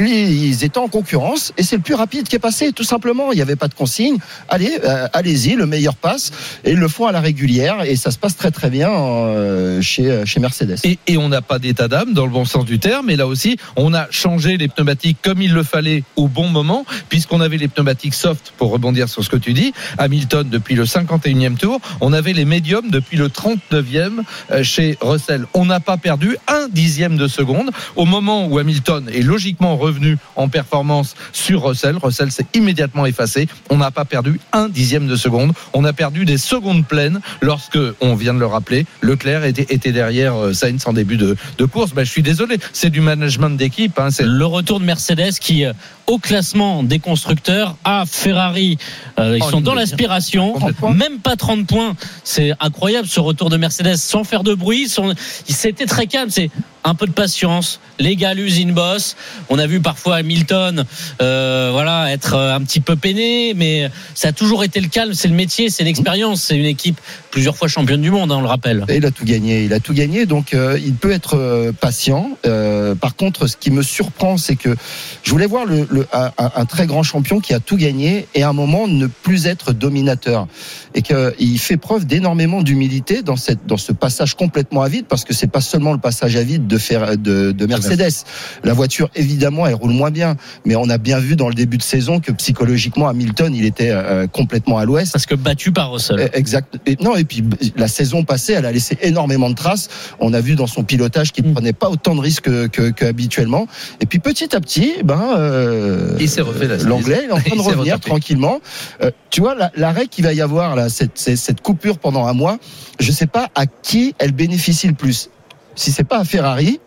ils étaient en concurrence et c'est le plus rapide qui est passé, tout simplement. Il n'y avait pas de consigne. Allez, euh, allez-y, le meilleur passe. Et ils le font à la régulière et ça se passe très très bien euh, chez, chez Mercedes. Et, on n'a pas d'état d'âme dans le bon sens du terme. Et là aussi, on a changé les pneumatiques comme il le fallait au bon moment, puisqu'on avait les pneumatiques soft, pour rebondir sur ce que tu dis. Hamilton depuis le 51e tour. On avait les médiums depuis le 39e euh, chez Russell. On n'a pas perdu un dixième de seconde. Au moment où Hamilton est logiquement revenu en performance sur Russell, Russell s'est immédiatement effacé. On n'a pas perdu un dixième de seconde. On a perdu des secondes pleines lorsque, on vient de le rappeler, Leclerc était, était derrière euh, Sainz en début de, de course. Ben, je suis désolé, c'est du management d'équipe. Hein, c'est- Le retour de Mercedes qui, euh, au classement des constructeurs, a Ferrari. euh, ils Oh, sont dans l'aspiration. Même pas 30 points. C'est incroyable ce retour de Mercedes sans faire de bruit. sans- C'était très calme. C'est un peu de patience. Les gars, l'usine boss. On a vu parfois Hamilton, euh, voilà, être euh, un petit peu peiné, mais ça a toujours été le calme. C'est le métier, c'est l'expérience. C'est une équipe plusieurs fois championne du monde, hein, on le rappelle. Il a tout gagné, il a tout gagné, donc euh, il peut être euh, patient. Par contre, ce qui me surprend, c'est que je voulais voir le, un, très grand champion qui a tout gagné et à un moment ne plus être dominateur et qu'il fait preuve d'énormément d'humilité dans dans ce passage complètement à vide parce que c'est pas seulement le passage à vide de faire de Mercedes. La voiture évidemment elle roule moins bien, mais on a bien vu dans le début de saison que psychologiquement Hamilton il était euh, complètement à l'ouest. Parce que battu par Russell. Eh, Exact. Et non, et puis la saison passée, elle a laissé énormément de traces. On a vu dans son pilotage qu'il ne prenait pas autant de risques que, que, que habituellement. Et puis petit à petit, ben, euh, Il s'est refait l'anglais il est en train de revenir retapé. tranquillement. Euh, tu vois, la- l'arrêt qu'il va y avoir là, cette, cette, coupure pendant un mois, je sais pas à qui elle bénéficie le plus. Si c'est pas à Ferrari.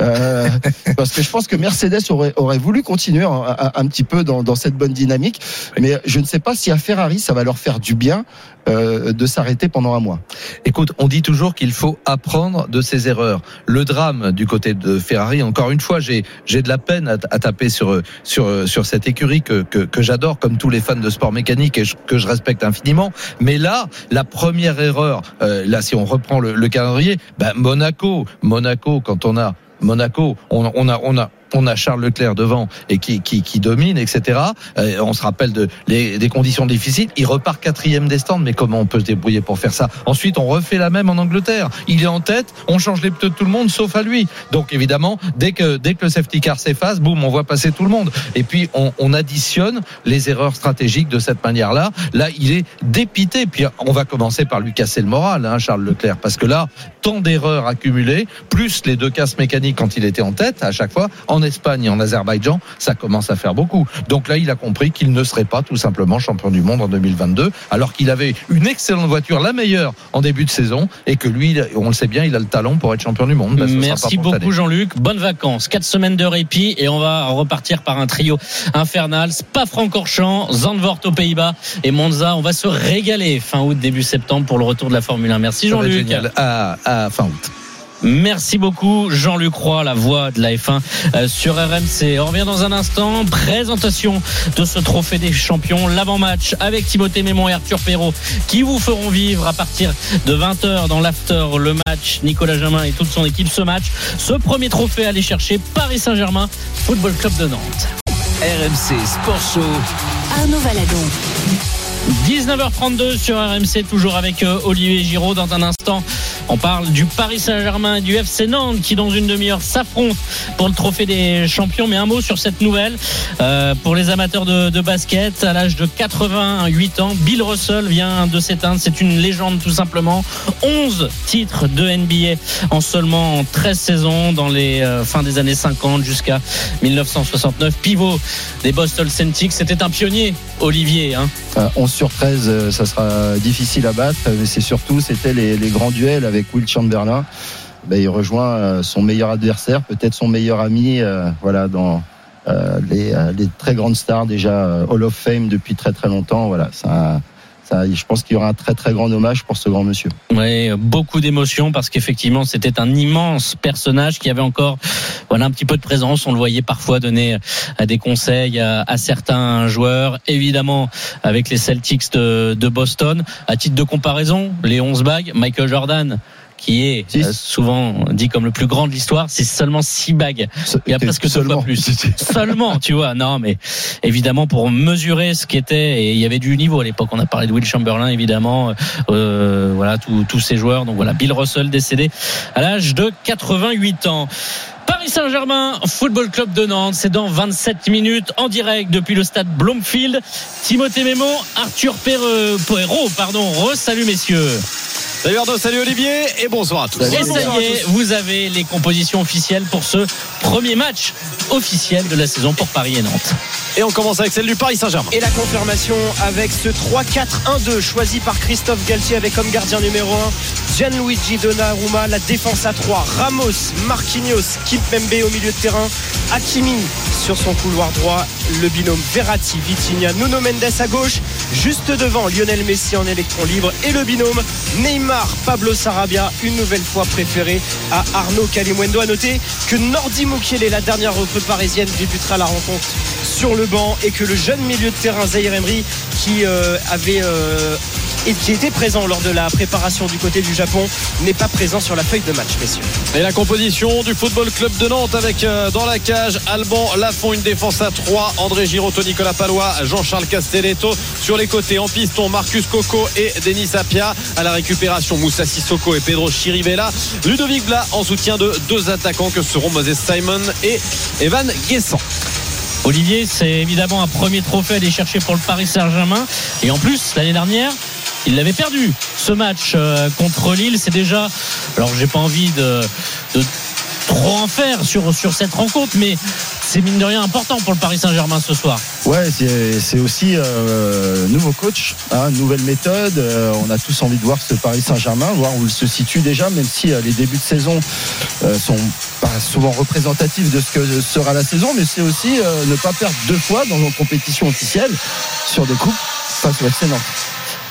Euh, parce que je pense que Mercedes aurait, aurait voulu continuer un, un- un petit peu dans, dans cette bonne dynamique, mais je ne sais pas si à Ferrari ça va leur faire du bien euh, de s'arrêter pendant un mois. Écoute, on dit toujours qu'il faut apprendre de ses erreurs. Le drame du côté de Ferrari, encore une fois, j'ai j'ai de la peine à, à taper sur sur sur cette écurie que que, que j'adore, comme tous les fans de sport mécanique et je- que je respecte infiniment. Mais là, la première erreur, euh, là, si on reprend le, le calendrier, ben Monaco, Monaco, quand on a Monaco, on, on a on a on a Charles Leclerc devant et qui, domine, etc. Euh, on se rappelle des conditions difficiles. Il repart quatrième des stands, mais comment on peut se débrouiller pour faire ça? Ensuite, on refait la même en Angleterre. Il est en tête, on change les pneus de tout le monde, sauf à lui. Donc évidemment, dès que, le safety car s'efface, boum, on voit passer tout le monde. Et puis, on, on additionne les erreurs stratégiques de cette manière-là. Là, il est dépité. Puis, on va commencer par lui casser le moral, hein, Charles Leclerc, parce que là, tant d'erreurs accumulées, plus les deux casses mécaniques quand il était en tête à chaque fois, Espagne et en Azerbaïdjan, ça commence à faire beaucoup. Donc là, il a compris qu'il ne serait pas tout simplement champion du monde en 2022, alors qu'il avait une excellente voiture, la meilleure en début de saison, et que lui, on le sait bien, il a le talent pour être champion du monde. Merci beaucoup. Jean-Luc. Bonnes vacances. Quatre semaines de répit et on va repartir par un trio infernal. Spa-Francorchamps, Zandvoort aux Pays-Bas et Monza. On va se régaler fin août, début septembre pour le retour de la Formule 1. Merci Jean-Luc. à fin août. Merci beaucoup Jean-Luc Roy, la voix de la F1 euh, sur RMC. On revient dans un instant. Présentation de ce trophée des champions. L'avant-match avec Timothée Mémon et Arthur Perrault qui vous feront vivre à partir de 20h dans l'after le match. Nicolas Jamin et toute son équipe ce match. Ce premier trophée à aller chercher Paris Saint-Germain, Football Club de Nantes. RMC Sport Show. Arnaud Valadon. 19h32 sur RMC, toujours avec euh, Olivier Giraud. Dans un instant, On parle du Paris Saint-Germain et du FC Nantes qui dans une demi-heure s'affrontent pour le trophée des champions. Mais un mot sur cette nouvelle euh, pour les amateurs de, de basket. À l'âge de 88 ans, Bill Russell vient de s'éteindre. C'est une légende tout simplement. 11 titres de NBA en seulement 13 saisons dans les euh, fins des années 50 jusqu'à 1969. Pivot des Boston Celtics. C'était un pionnier, Olivier. Hein. Euh, 11 sur 13, euh, ça sera difficile à battre, mais c'est surtout, c'était les, grands duels avec Will Chamberlain. Ben, il rejoint euh, son meilleur adversaire, peut-être son meilleur ami, euh, voilà, dans euh, les, euh, très grandes stars déjà euh, Hall of Fame depuis très très longtemps. Voilà, ça, je pense qu'il y aura un très très grand hommage pour ce grand monsieur. Oui, beaucoup d'émotions parce qu'effectivement c'était un immense personnage qui avait encore voilà un petit peu de présence. On le voyait parfois donner à des conseils à, à certains joueurs. Évidemment avec les Celtics de, de Boston. À titre de comparaison, les 11 bagues, Michael Jordan qui est Six. euh, souvent dit comme le plus grand de l'histoire, c'est seulement six bagues. Il y a presque deux fois Seulement. plus. Seulement, tu vois. Non, mais évidemment pour mesurer ce qu'était et il y avait du niveau à l'époque. On a parlé de Will Chamberlain, évidemment. Euh, voilà, tous tous ces joueurs. Donc voilà, Bill Russell décédé à l'âge de 88 ans. Paris Saint-Germain, Football Club de Nantes, c'est dans 27 minutes en direct depuis le stade Blomfield. Timothée Mémon, Arthur Perreux- Perrault, pardon, re-salut messieurs. Salut Arnaud, salut Olivier et bonsoir à tous. Et ça y est, vous avez les compositions officielles pour ce premier match officiel de la saison pour Paris et Nantes. Et on commence avec celle du Paris Saint-Germain. Et la confirmation avec ce 3-4-1-2 choisi par Christophe Galtier avec comme gardien numéro 1 Gianluigi Donnarumma, la défense à 3, Ramos, Marquinhos, Kimpembe au milieu de terrain, Hakimi sur son couloir droit, le binôme Verratti, Vitinha, Nuno Mendes à gauche, juste devant Lionel Messi en électron libre et le binôme Neymar, Pablo Sarabia, une nouvelle fois préféré à Arnaud Calimuendo. À noter que Nordi Mukiele, la dernière recrue parisienne, débutera la rencontre sur le banc et que le jeune milieu de terrain Zahir Emery qui euh, avait euh, et qui était présent lors de la préparation du côté du Japon n'est pas présent sur la feuille de match messieurs Et la composition du Football Club de Nantes avec euh, dans la cage Alban Lafont, une défense à 3, André Girotto, Nicolas Palois, Jean-Charles Castelletto. Sur les côtés en piston, Marcus Coco et Denis Apia. À la récupération, Moussa Sissoko et Pedro Chirivella. Ludovic Blas en soutien de deux attaquants que seront Moses Simon et Evan Guessant. Olivier, c'est évidemment un premier trophée à aller chercher pour le Paris Saint-Germain. Et en plus, l'année dernière, il l'avait perdu. Ce match euh, contre Lille, c'est déjà. Alors, j'ai pas envie de, trop en faire sur, cette rencontre, mais c'est mine de rien important pour le Paris Saint-Germain ce soir. Ouais, c'est aussi euh, nouveau coach, hein, nouvelle méthode. Euh, on a tous envie de voir ce Paris Saint-Germain, voir où il se situe déjà, même si les débuts de saison sont pas souvent représentatifs de ce que sera la saison, mais c'est aussi ne pas perdre deux fois dans une compétition officielle sur des coupes face au FC.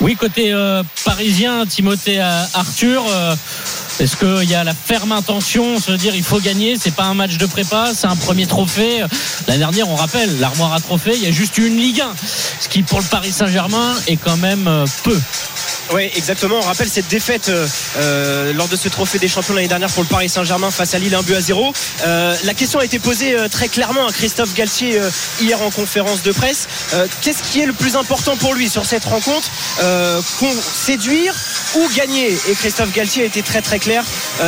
Oui, côté euh, parisien, Timothée euh, Arthur. euh, est-ce qu'il y a la ferme intention, se dire il faut gagner, c'est pas un match de prépa, c'est un premier trophée? L'année dernière, on rappelle, l'armoire à trophée, il y a juste une Ligue 1, ce qui pour le Paris Saint-Germain est quand même peu. Oui, exactement. On rappelle cette défaite euh, euh, lors de ce trophée des champions l'année dernière pour le Paris Saint-Germain face à Lille, un but à zéro. Euh, la question a été posée euh, très clairement à Christophe Galtier hier en conférence de presse. Qu'est-ce qui est le plus important pour lui sur cette rencontre? Con- Séduire ou gagner? Et Christophe Galtier a été très très clair.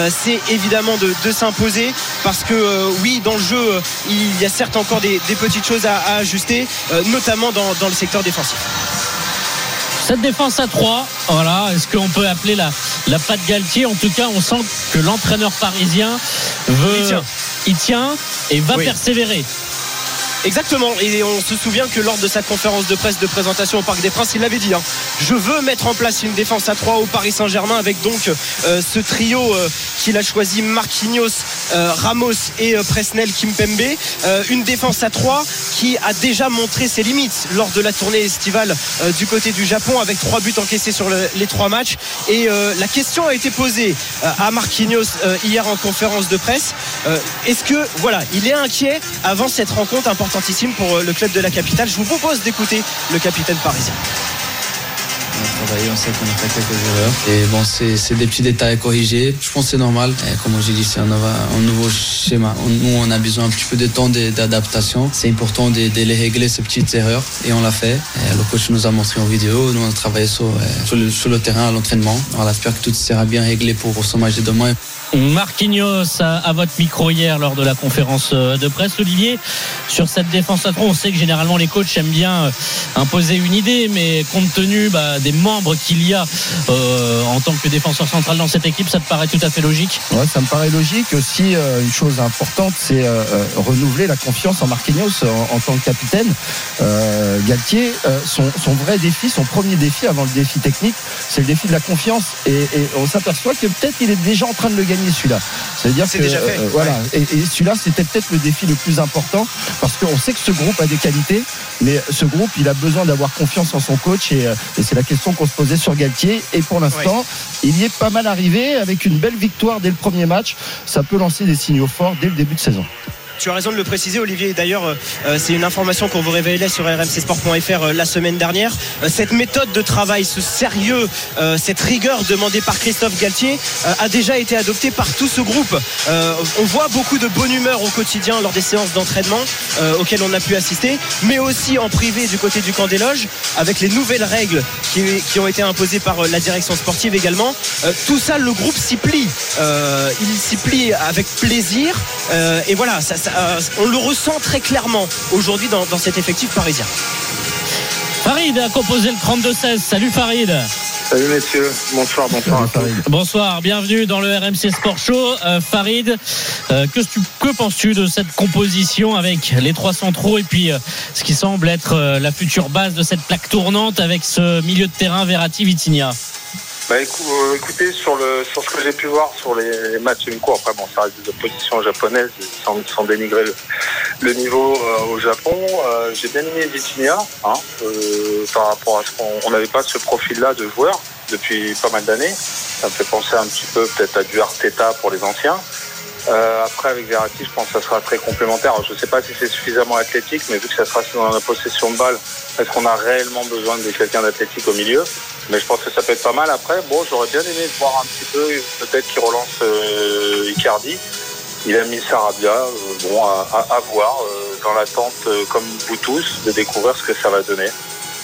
C'est évidemment de, s'imposer parce que oui, dans le jeu, il y a certes encore des, petites choses à, ajuster, notamment dans le secteur défensif. Cette défense à 3, voilà, est-ce qu'on peut appeler la, la patte Galtier? En tout cas, on sent que l'entraîneur parisien veut. Il tient. il tient et va Oui. persévérer. Exactement, et on se souvient que lors de sa conférence de presse de présentation au Parc des Princes, il l'avait dit. hein. Je veux mettre en place une défense à 3 au Paris Saint-Germain avec donc euh, ce trio euh, qu'il a choisi Marquinhos, euh, Ramos et Presnel Kimpembe. Une défense à 3 qui a déjà montré ses limites lors de la tournée estivale du côté du Japon avec trois buts encaissés sur le- les trois matchs. Et la question a été posée à Marquinhos hier en conférence de presse. Est-ce que voilà, il est inquiet avant cette rencontre pour euh, le club de la capitale Je vous propose d'écouter le capitaine parisien. Travaillé, on sait qu'on a fait quelques erreurs. Et bon, c'est des petits détails à corriger. Je pense que c'est normal. Et comme j'ai dit, c'est un, un nouveau schéma. Nous, on a besoin un petit peu de temps d'adaptation. C'est important de, de les régler, ces petites erreurs. Et on l'a fait. Et le coach nous a montré en vidéo. Nous, on a travaillé sur, euh, sur, le, sur le terrain, à l'entraînement. On espère que tout sera bien réglé pour, pour ce match de demain. Marquinhos à, à votre micro hier lors de la conférence euh, de presse. Olivier, sur cette défense à trois, on sait que généralement les coachs aiment bien euh, imposer une idée, mais compte tenu bah, des membres qu'il y a euh, en tant que défenseur central dans cette équipe, ça te paraît tout à fait logique? Ouais, ça me paraît logique. Aussi, euh, une chose importante, c'est euh, renouveler la confiance en Marquinhos en, en tant que capitaine. Euh, Galtier, euh, son, son vrai défi, son premier défi avant le défi technique, c'est le défi de la confiance. Et, et on s'aperçoit que peut-être il est déjà en train de le gagner celui-là. C'est-à-dire C'est que déjà fait, euh, voilà. Et, et celui-là, c'était peut-être le défi le plus important parce qu'on sait que ce groupe a des qualités, mais ce groupe, il a besoin d'avoir confiance en son coach et, et c'est la question qu'on se posait sur Galtier. Et pour l'instant, il y est pas mal arrivé avec une belle victoire dès le premier match. Ça peut lancer des signaux forts dès le début de saison. Tu as raison de le préciser, Olivier. D'ailleurs, euh, c'est une information qu'on vous révélait sur rmcsport.fr euh, la semaine dernière. Euh, cette méthode de travail, ce sérieux, euh, cette rigueur demandée par Christophe Galtier euh, a déjà été adoptée par tout ce groupe. Euh, on voit beaucoup de bonne humeur au quotidien lors des séances d'entraînement euh, auxquelles on a pu assister, mais aussi en privé du côté du camp des loges, avec les nouvelles règles qui, ont été imposées par euh, la direction sportive également. Euh, tout ça, le groupe s'y plie. Euh, il s'y plie avec plaisir. Euh, et voilà, ça, ça, euh, on le ressent très clairement aujourd'hui dans, dans cet effectif parisien. Farid a composé le 32-16. Salut Farid. Salut messieurs, bonsoir, bonsoir à tous. Bonsoir, bienvenue dans le RMC Sport Show. Euh, Farid, euh, que, tu- que penses-tu de cette composition avec les trois centraux et puis euh, ce qui semble être euh, la future base de cette plaque tournante avec ce milieu de terrain Verratti Vitinha? Bah, euh, écoutez, sur, le, sur ce que j'ai pu voir sur les, les matchs une après bon, ça reste des oppositions japonaises sans, sans dénigrer le, le niveau euh, au Japon. Euh, j'ai bien aimé Vitinha hein, euh, par rapport à ce qu'on on n'avait pas ce profil-là de joueur depuis pas mal d'années. Ça me fait penser un petit peu peut-être à du Arteta pour les anciens. Euh, après, avec Verratti, je pense que ça sera très complémentaire. Je ne sais pas si c'est suffisamment athlétique, mais vu que ça sera dans la possession de balle, est-ce qu'on a réellement besoin de quelqu'un d'athlétique au milieu? Mais je pense que ça peut être pas mal. Après, bon, j'aurais bien aimé voir un petit peu, peut-être qu'il relance euh, Icardi. Il a mis Sarabia, euh, bon, à, voir, dans l'attente, comme vous tous, de découvrir ce que ça va donner.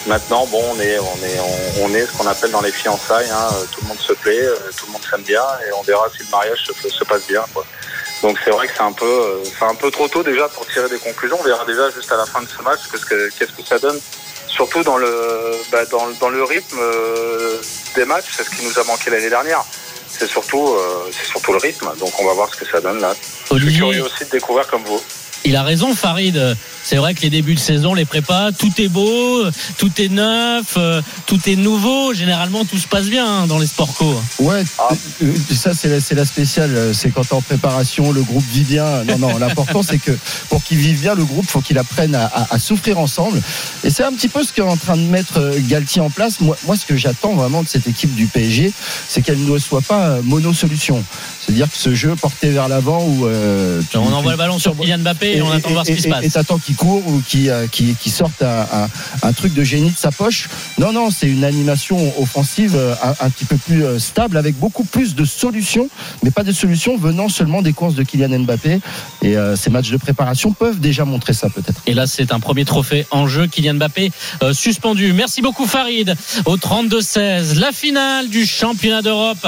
Maintenant, bon, on est, on est, on, on est ce qu'on appelle dans les fiançailles. hein. Tout le monde se plaît, euh, tout le monde s'aime bien, et on verra si le mariage se, se passe bien. Quoi. Donc c'est vrai que c'est un peu, euh, c'est un peu trop tôt déjà pour tirer des conclusions. On verra déjà juste à la fin de ce match qu'est-ce que, qu'est-ce que ça donne. Surtout dans le, bah, dans, le- dans le rythme euh, des matchs, c'est ce qui nous a manqué l'année dernière. C'est surtout, euh, c'est surtout le rythme. Donc on va voir ce que ça donne là. Je suis curieux aussi de découvrir comme vous. Il a raison, Farid. C'est vrai que les débuts de saison, les prépas, tout est beau, tout est neuf, euh, tout est nouveau. Généralement, tout se passe bien hein, dans les sports co. Ouais, euh, ça c'est la, la spéciale. euh, C'est quand en préparation, le groupe vit bien. Non, non, l'important c'est que pour qu'il vive bien, le groupe, faut qu'il apprenne à, à- à souffrir ensemble. Et c'est un petit peu ce qu'est en train de mettre Galtier en place. Moi, moi ce que j'attends vraiment de cette équipe du PSG, c'est qu'elle ne soit pas mono-solution. C'est-à-dire que ce jeu porté vers l'avant où euh, On envoie le ballon sur Kylian Mbappé et, on attend de voir ce qui se passe. et t'attends qu'il court ou euh, qu'il- qu'il sorte un, un- un truc de génie de sa poche. Non, non, c'est une animation offensive euh, un, un petit peu plus euh, stable avec beaucoup plus de solutions, mais pas des solutions venant seulement des courses de Kylian Mbappé. Et euh, ces matchs de préparation peuvent déjà montrer ça peut-être. Et là, c'est un premier trophée en jeu. Kylian Mbappé euh, suspendu. Merci beaucoup, Farid. Au 32-16, la finale du championnat d'Europe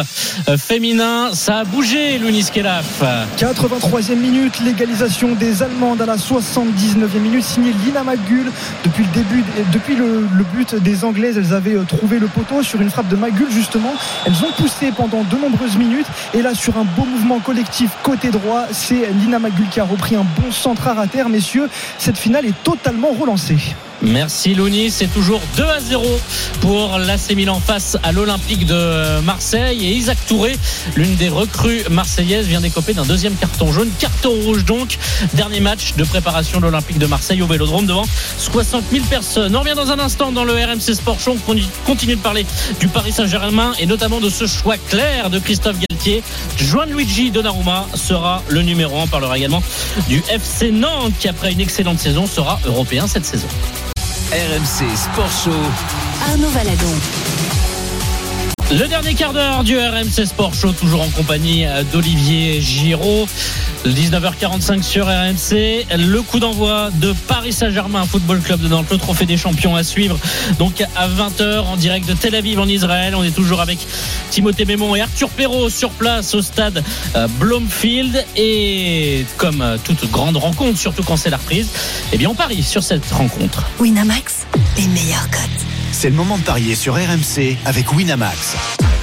euh, féminin. Ça a bougé, Lounis Kelaf. 83e minute, l'égalisation des Allemandes à la 79e minute, signé Lina Magul. Depuis le début, depuis le, le but des Anglaises, elles avaient euh, trouvé le poteau sur une frappe de Magul justement. Elles ont poussé pendant de nombreuses minutes et là sur un beau mouvement collectif côté droit, c'est Lina Magul qui a repris un bon centre à terre. Messieurs, cette finale est totalement relancée. Merci Lounis, c'est toujours 2 à 0 pour l'AC Milan face à l'Olympique de Marseille et Isaac Touré, l'une des recrues marseillaises, vient d'écoper d'un deuxième carton jaune, carton rouge donc. Dernier match de préparation de l'Olympique de Marseille au Vélodrome devant 60 000 personnes. On revient dans un instant dans le RMC Sport Show, on continue de parler du Paris Saint-Germain et notamment de ce choix clair de Christophe Galtier. Gianluigi Donnarumma sera le numéro 1. On parlera également du FC Nantes qui après une excellente saison sera européen cette saison. RMC Sport Show. Arnaud Valadon. Le dernier quart d'heure du RMC Sport Show, toujours en compagnie d'Olivier Giraud. 19h45 sur RMC. Le coup d'envoi de Paris Saint-Germain Football Club de Nantes. Le trophée des champions à suivre. Donc à 20h en direct de Tel Aviv en Israël. On est toujours avec Timothée Mémon et Arthur Perrault sur place au stade euh, Blomfield. Et comme euh, toute grande rencontre, surtout quand c'est la reprise, eh bien on parie sur cette rencontre. Winamax, les meilleurs cotes. C'est le moment de parier sur RMC avec Winamax.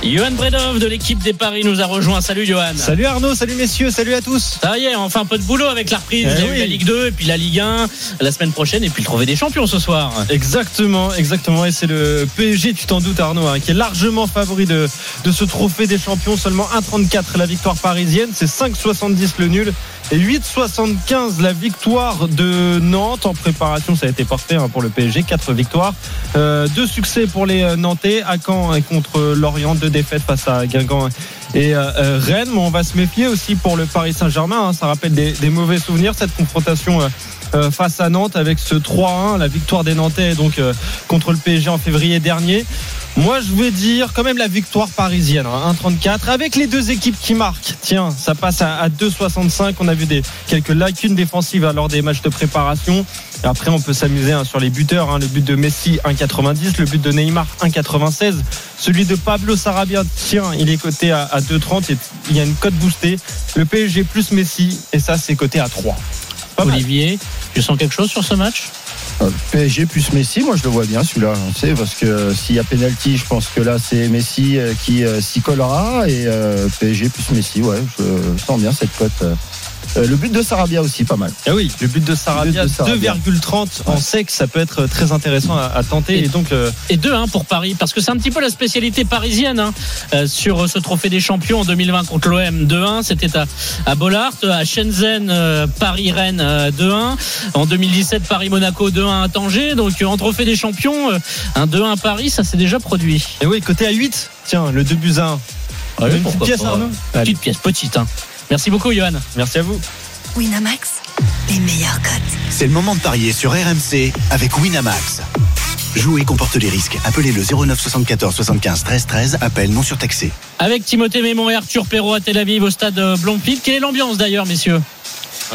Johan Bredov de l'équipe des Paris nous a rejoint. Salut Johan. Salut Arnaud, salut messieurs, salut à tous. Ça y est, on fait un peu de boulot avec la reprise. Eh Il y a eu oui. la Ligue 2 et puis la Ligue 1 la semaine prochaine et puis le trouver des champions ce soir. Exactement, exactement. Et c'est le PSG, tu t'en doutes Arnaud, hein, qui est largement favori de, de ce trophée des champions. Seulement 1,34 la victoire parisienne, c'est 5,70 le nul. Et 8,75 la victoire de Nantes en préparation, ça a été parfait hein, pour le PSG, 4 victoires, Euh, deux succès pour les euh, Nantais, à Caen contre Lorient, deux défaites face à Guingamp et euh, euh, Rennes. On va se méfier aussi pour le Paris Saint-Germain, hein. ça rappelle des, mauvais souvenirs cette confrontation. euh, euh, face à Nantes avec ce 3-1, la victoire des Nantais donc contre le PSG en février dernier. Moi, je vais dire quand même la victoire parisienne, hein, 1,34 avec les deux équipes qui marquent. Tiens, ça passe à, à 2,65. On a vu des quelques lacunes défensives hein, lors des matchs de préparation. Après, on peut s'amuser hein, sur les buteurs. hein. le but de Messi 1,90, le but de Neymar 1,96, celui de Pablo Sarabia. Tiens, il est coté à, à 2,30. et Il y a une cote boostée. Le PSG plus Messi et ça, c'est coté à 3. Pas mal. Olivier, tu sens quelque chose sur ce match? Euh, PSG plus Messi, moi je le vois bien celui-là, tu sais, parce que euh, s'il y a penalty, je pense que là c'est Messi euh, qui s'y collera et PSG plus Messi, ouais, je sens bien cette cote. Euh. Euh, le but de Sarabia aussi, pas mal. Ah oui, le but de Sarabia, Le but de Sarabia. 2,30 en sec, ça peut être très intéressant à, à tenter. Et, donc, euh, Et 2-1 pour Paris, parce que c'est un petit peu la spécialité parisienne hein, euh, sur ce trophée des champions en 2020 contre l'OM. 2-1, c'était à, à Bollard, à Shenzhen, euh, Paris-Rennes euh, 2-1. En 2017, Paris-Monaco 2-1 à Tanger. Donc euh, en trophée des champions, euh, un 2-1 Paris, ça s'est déjà produit. et oui, côté à 8, tiens, le 2 buts à 1. Ouais, une petite pourquoi pièce, pas. Arnaud Petite pièce, petite. hein. Merci beaucoup, Johan. Merci à vous. Winamax, les meilleurs cotes. C'est le moment de parier sur RMC avec Winamax. Jouer comporte les risques. Appelez le 09 74 75 13 13. Appel non surtaxé. Avec Timothée Mémon et Arthur Perrault à Tel Aviv au stade Blomfield. Quelle est l'ambiance d'ailleurs, messieurs?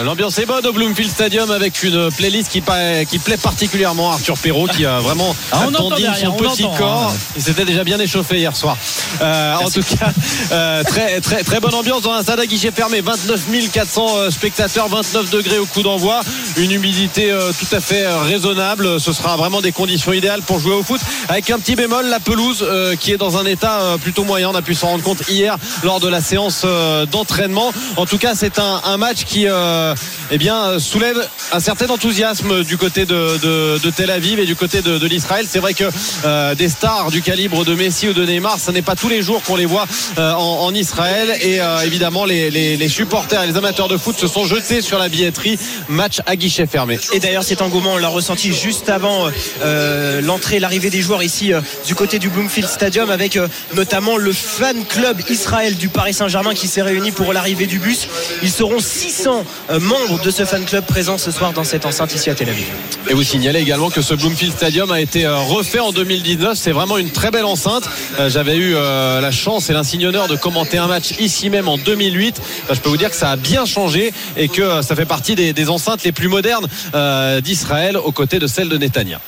L'ambiance est bonne au Bloomfield Stadium avec une playlist qui, pa- qui plaît particulièrement à Arthur Perrault qui a vraiment Ah, son on petit entend, corps. hein. Il s'était déjà bien échauffé hier soir. Euh, en tout cas, euh, très, très, très bonne ambiance dans un stade à guichet fermé. 29 400 euh, spectateurs, 29 degrés au coup d'envoi. Une humidité euh, tout à fait raisonnable. Ce sera vraiment des conditions idéales pour jouer au foot. Avec un petit bémol, la pelouse qui est dans un état plutôt moyen. On a pu s'en rendre compte hier lors de la séance d'entraînement. En tout cas, c'est un, un match qui euh, eh bien, euh, soulève un certain enthousiasme du côté de, Tel Aviv et du côté de, l'Israël. C'est vrai que euh, des stars du calibre de Messi ou de Neymar, ce n'est pas tous les jours qu'on les voit euh, en, Israël. Et euh, évidemment, les, les- supporters et les amateurs de foot se sont jetés sur la billetterie. Match à guichet fermé. Et d'ailleurs, cet engouement, on l'a ressenti juste avant euh, l'entrée, l'arrivée des joueurs ici euh, du côté du Bloomfield Stadium, avec euh, notamment le fan club Israël du Paris Saint-Germain qui s'est réuni pour l'arrivée du bus. Ils seront 600 euh, membres de ce fan club présents ce soir dans cette enceinte ici à Tel Aviv. Et vous signalez également que ce Bloomfield Stadium a été euh, refait en 2019. C'est vraiment une très belle enceinte. Euh, J'avais eu euh, la chance et l'insigne honneur de commenter un match ici même en 2008. Euh, Je peux vous dire que ça a bien changé et que euh, ça fait partie des, enceintes les plus modernes euh, d'Israël aux côtés de celle de Netanya.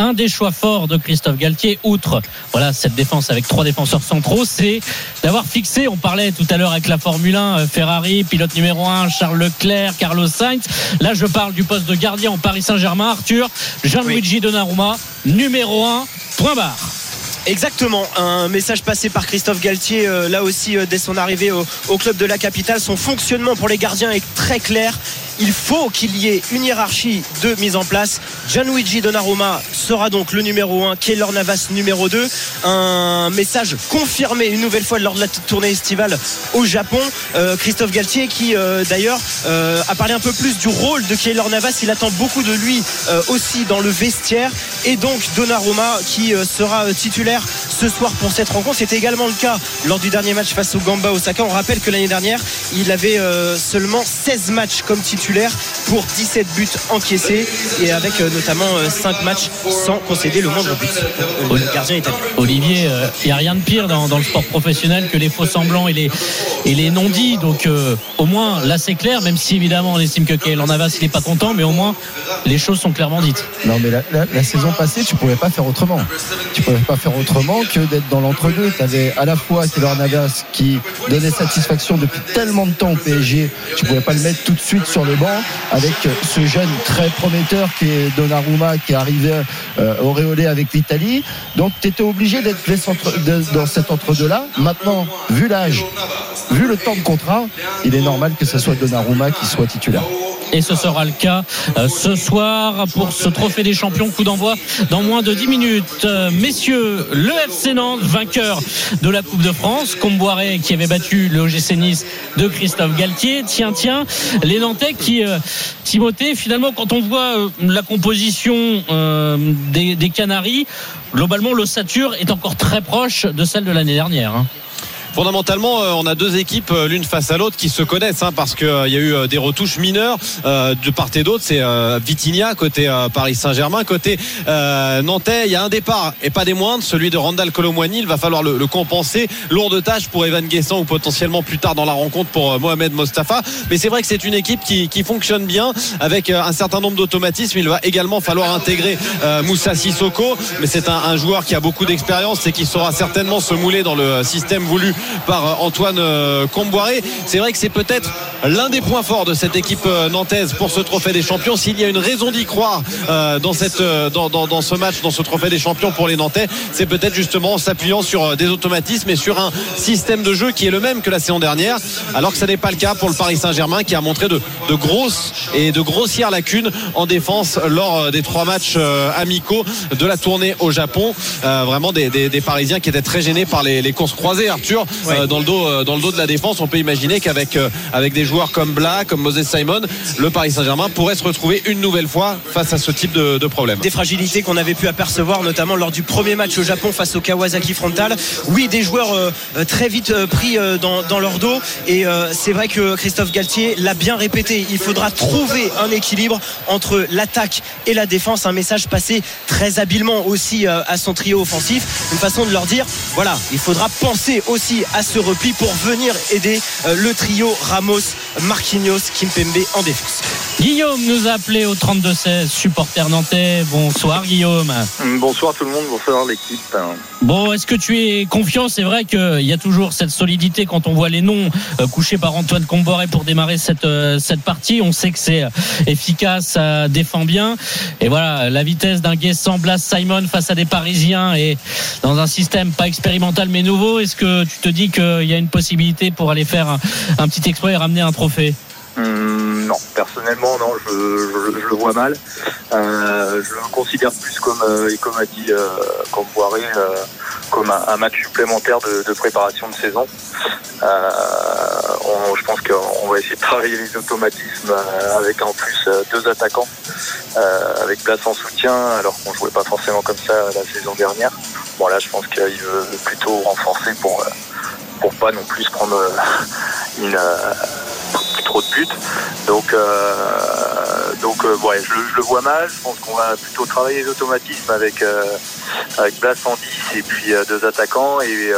Un des choix forts de Christophe Galtier, outre voilà cette défense avec trois défenseurs centraux, c'est d'avoir fixé. On parlait tout à l'heure avec la Formule 1, euh, Ferrari, pilote numéro 1, Charles Leclerc, Carlos Sainz. Là, je parle du poste de gardien au Paris Saint-Germain, Arthur, Gianluigi Donnarumma, numéro 1, point barre. Exactement, un message passé par Christophe Galtier, euh, là aussi euh, dès son arrivée au, au club de la capitale. Son fonctionnement pour les gardiens est très clair. Il faut qu'il y ait une hiérarchie de mise en place. Gianluigi Donnarumma sera donc le numéro 1, Keylor Navas numéro 2. Un message confirmé une nouvelle fois lors de la tournée estivale au Japon. Euh, Christophe Galtier qui euh, d'ailleurs euh, a parlé un peu plus du rôle de Keylor Navas. Il attend beaucoup de lui aussi dans le vestiaire. Et donc Donnarumma qui sera titulaire ce soir pour cette rencontre. C'était également le cas lors du dernier match face au Gamba Osaka. On rappelle que l'année dernière, il avait seulement 16 matchs comme titulaire pour 17 buts encaissés et avec euh, notamment 5 matchs sans concéder le moindre but. Euh, Le gardien italien. Olivier, euh, il n'y a rien de pire dans, dans le sport professionnel que les faux semblants et les, et les non-dits. Donc euh, au moins, là c'est clair, même si évidemment on estime que Kael en Navas il n'est pas content, mais au moins les choses sont clairement dites. Non, mais la, la- la saison passée, tu pouvais pas faire autrement. Tu pouvais pas faire autrement que d'être dans l'entre-deux. Tu avais à la fois Keylor Navas qui donnait satisfaction depuis tellement de temps au PSG. Tu pouvais pas le mettre tout de suite sur le avec ce jeune très prometteur qui est Donnarumma qui est arrivé euh, auréolé avec l'Italie. Donc tu étais obligé d'être dans cet entre-deux-là. Maintenant, vu l'âge, vu le temps de contrat, il est normal que ce soit Donnarumma qui soit titulaire. Et ce sera le cas euh, ce soir pour ce trophée des champions. Coup d'envoi dans moins de 10 minutes. Euh, messieurs, le FC Nantes, vainqueur de la Coupe de France. Comboiré qui avait battu le OGC Nice de Christophe Galtier. Tiens, tiens, les Nantais qui, euh, Timothée, finalement, quand on voit la composition des, des Canaries, globalement, l'ossature est encore très proche de celle de l'année dernière. Fondamentalement, euh, on a deux équipes euh, l'une face à l'autre qui se connaissent hein, parce qu'il y a eu euh, des retouches mineures euh, de part et d'autre. C'est euh, Vitinha côté euh, Paris Saint-Germain, côté euh, Nantais. Il y a un départ et pas des moindres, celui de Randall Colomwani. Il va falloir le, compenser. Lourde tâche pour Evan Guessant ou potentiellement plus tard dans la rencontre pour euh, Mohamed Mostafa. Mais c'est vrai que c'est une équipe qui, fonctionne bien avec euh, un certain nombre d'automatismes. Il va également falloir intégrer euh, Moussa Sissoko, mais c'est un joueur qui a beaucoup d'expérience et qui saura certainement se mouler dans le système voulu par euh, Antoine euh, Comboiré. C'est vrai que c'est peut-être l'un des points forts de cette équipe euh, nantaise pour ce trophée des champions. S'il y a une raison d'y croire dans, cette, dans, dans- ce match, dans ce trophée des champions pour les Nantais, c'est peut-être justement en s'appuyant sur des automatismes et sur un système de jeu qui est le même que la saison dernière, alors que ce n'est pas le cas pour le Paris Saint-Germain qui a montré de, de grosses et de grossières lacunes en défense lors des trois matchs amicaux de la tournée au Japon. Vraiment des Parisiens qui étaient très gênés par les, les courses croisées, Arthur, euh, dans, le dos, euh, dans le dos de la défense. On peut imaginer qu'avec euh, avec des joueurs comme Blas, comme Moses Simon, le Paris Saint-Germain pourrait se retrouver une nouvelle fois face à ce type de, de problème. Des fragilités qu'on avait pu apercevoir notamment lors du premier match au Japon face au Kawasaki Frontal. Oui, des joueurs euh, très vite euh, pris euh, dans, dans leur dos. Et c'est vrai que Christophe Galtier l'a bien répété. Il faudra trouver un équilibre entre l'attaque et la défense. Un message passé très habilement aussi à son trio offensif. Une façon de leur dire voilà, il faudra penser aussi à ce repli pour venir aider euh, le trio Ramos, Marquinhos, Kimpembe en défense. Guillaume nous a appelé au 32-16, supporter nantais. Bonsoir Guillaume. Bonsoir tout le monde, bonsoir l'équipe. Bon, est-ce que tu es confiant? C'est vrai qu'il y a toujours cette solidité quand on voit les noms euh, couchés par Antoine Comboré pour démarrer cette, euh, cette partie. On sait que c'est euh, efficace, ça défend bien. Et voilà, la vitesse d'un Guessant Blas Simon face à des Parisiens et dans un système pas expérimental mais nouveau, est-ce que tu te dis qu'il y a une possibilité pour aller faire un, petit exploit et ramener un trophée Hum, non, personnellement, non, je, le vois mal. Euh, je le considère plus comme, euh, et comme a dit euh, comme euh, comme un, match supplémentaire de, préparation de saison. Euh, on- je pense qu'on va essayer de travailler les automatismes euh, avec en plus euh, deux attaquants, euh, avec place en soutien, alors qu'on jouait pas forcément comme ça la saison dernière. Bon là, je pense qu'il veut plutôt renforcer pour euh, pour pas non plus prendre euh, une euh, trop de buts. Donc, euh, donc euh, ouais, je, le- je le vois mal. Je pense qu'on va plutôt travailler les automatismes avec euh, avec Blas en 10 et puis deux attaquants. Et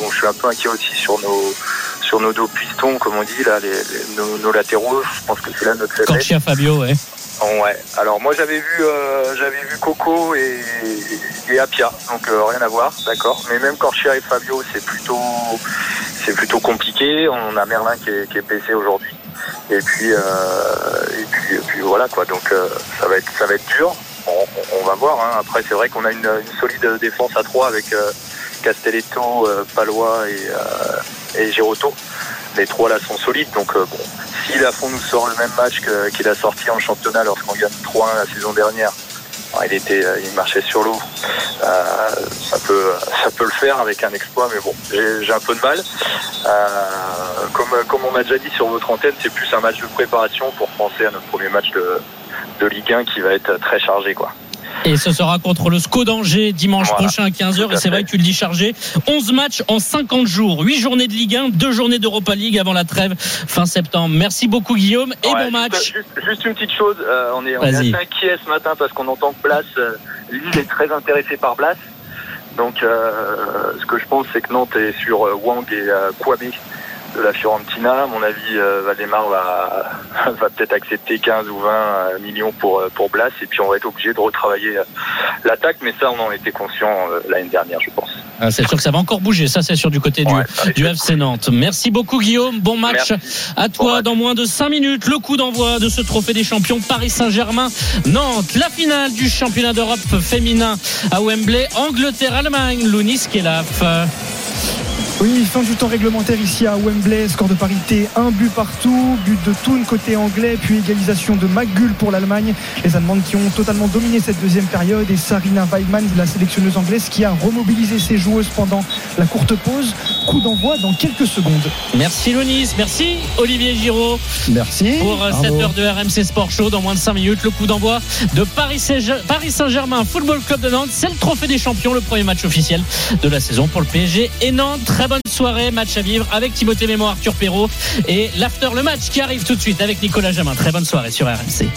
bon, je suis un peu inquiet aussi sur nos sur nos deux pistons, comme on dit là, les, les- nos, nos latéraux. Je pense que c'est là notre faiblesse. Corchia Fabio, ouais. Ouais. Alors moi j'avais vu euh, j'avais vu Coco et, Apia, donc euh, rien à voir, d'accord. Mais même Corchia et Fabio c'est plutôt c'est plutôt compliqué. On a Merlin qui est, qui est PC aujourd'hui. Et puis euh, et puis et puis voilà quoi. Donc ça va être ça va être dur. On, va voir. hein. Après c'est vrai qu'on a une, solide défense à 3 avec Castelletto, Palois et, et Girotto. Les trois là sont solides. Donc euh, bon, si Lafont nous sort le même match qu'il a sorti en championnat lorsqu'on gagne 3-1 la saison dernière, il était, euh, il marchait sur l'eau. Euh, ça peut, ça peut le faire avec un exploit, mais bon, j'ai un peu de mal. Euh, comme, comme on a déjà dit sur votre antenne, c'est plus un match de préparation pour penser à notre premier match de, de Ligue 1 qui va être très chargé, quoi. Et ce sera contre le SCO d'Angers dimanche Voilà. prochain à 15h. Tout Et c'est vrai que tu le dis chargé. 11 matchs en 50 jours. 8 journées de Ligue 1, 2 journées d'Europa League avant la trêve fin septembre. Merci beaucoup Guillaume et Ouais, bon match. Juste, juste une petite chose, euh, on est, on est Vas-y. assez inquiet ce matin parce qu'on entend que Blas, euh, Lille est très intéressé par Blas. Donc, euh, ce que je pense, c'est que Nantes est sur Wang et Kwame de la Fiorentina. À mon avis, euh, Valdemar va, va peut-être accepter 15 ou 20 euh, millions pour, euh, pour Blas et puis on va être obligé de retravailler l'attaque. Mais ça, on en était conscient l'année dernière, je pense. Ah, c'est sûr que ça va encore bouger. Ça, c'est sûr du côté Ouais, du FC Nantes. Merci beaucoup, Guillaume. Bon match à toi dans moins de 5 minutes. Le coup d'envoi de ce trophée des champions Paris Saint-Germain. Nantes, la finale du championnat d'Europe féminin à Wembley. Angleterre-Allemagne. Lounis Kelaf. Oui, fin du temps réglementaire ici à Wembley, score de parité, un but partout, but de Thun côté anglais, puis égalisation de McGull pour l'Allemagne. Les Allemandes qui ont totalement dominé cette deuxième période et Sarina Weidmann, la sélectionneuse anglaise, qui a remobilisé ses joueuses pendant la courte pause. Coup d'envoi dans quelques secondes. Merci Lounis. Merci Olivier Giraud. Merci. Pour euh, cette Bravo. heure de RMC Sport Show, dans moins de 5 minutes, le coup d'envoi de Paris Saint-Germain Football Club de Nantes. C'est le trophée des champions, le premier match officiel de la saison pour le PSG et Nantes. Très bonne soirée, match à vivre avec Timothée Mémon, Arthur Perrault et l'after, le match qui arrive tout de suite avec Nicolas Jamin. Très bonne soirée sur RMC.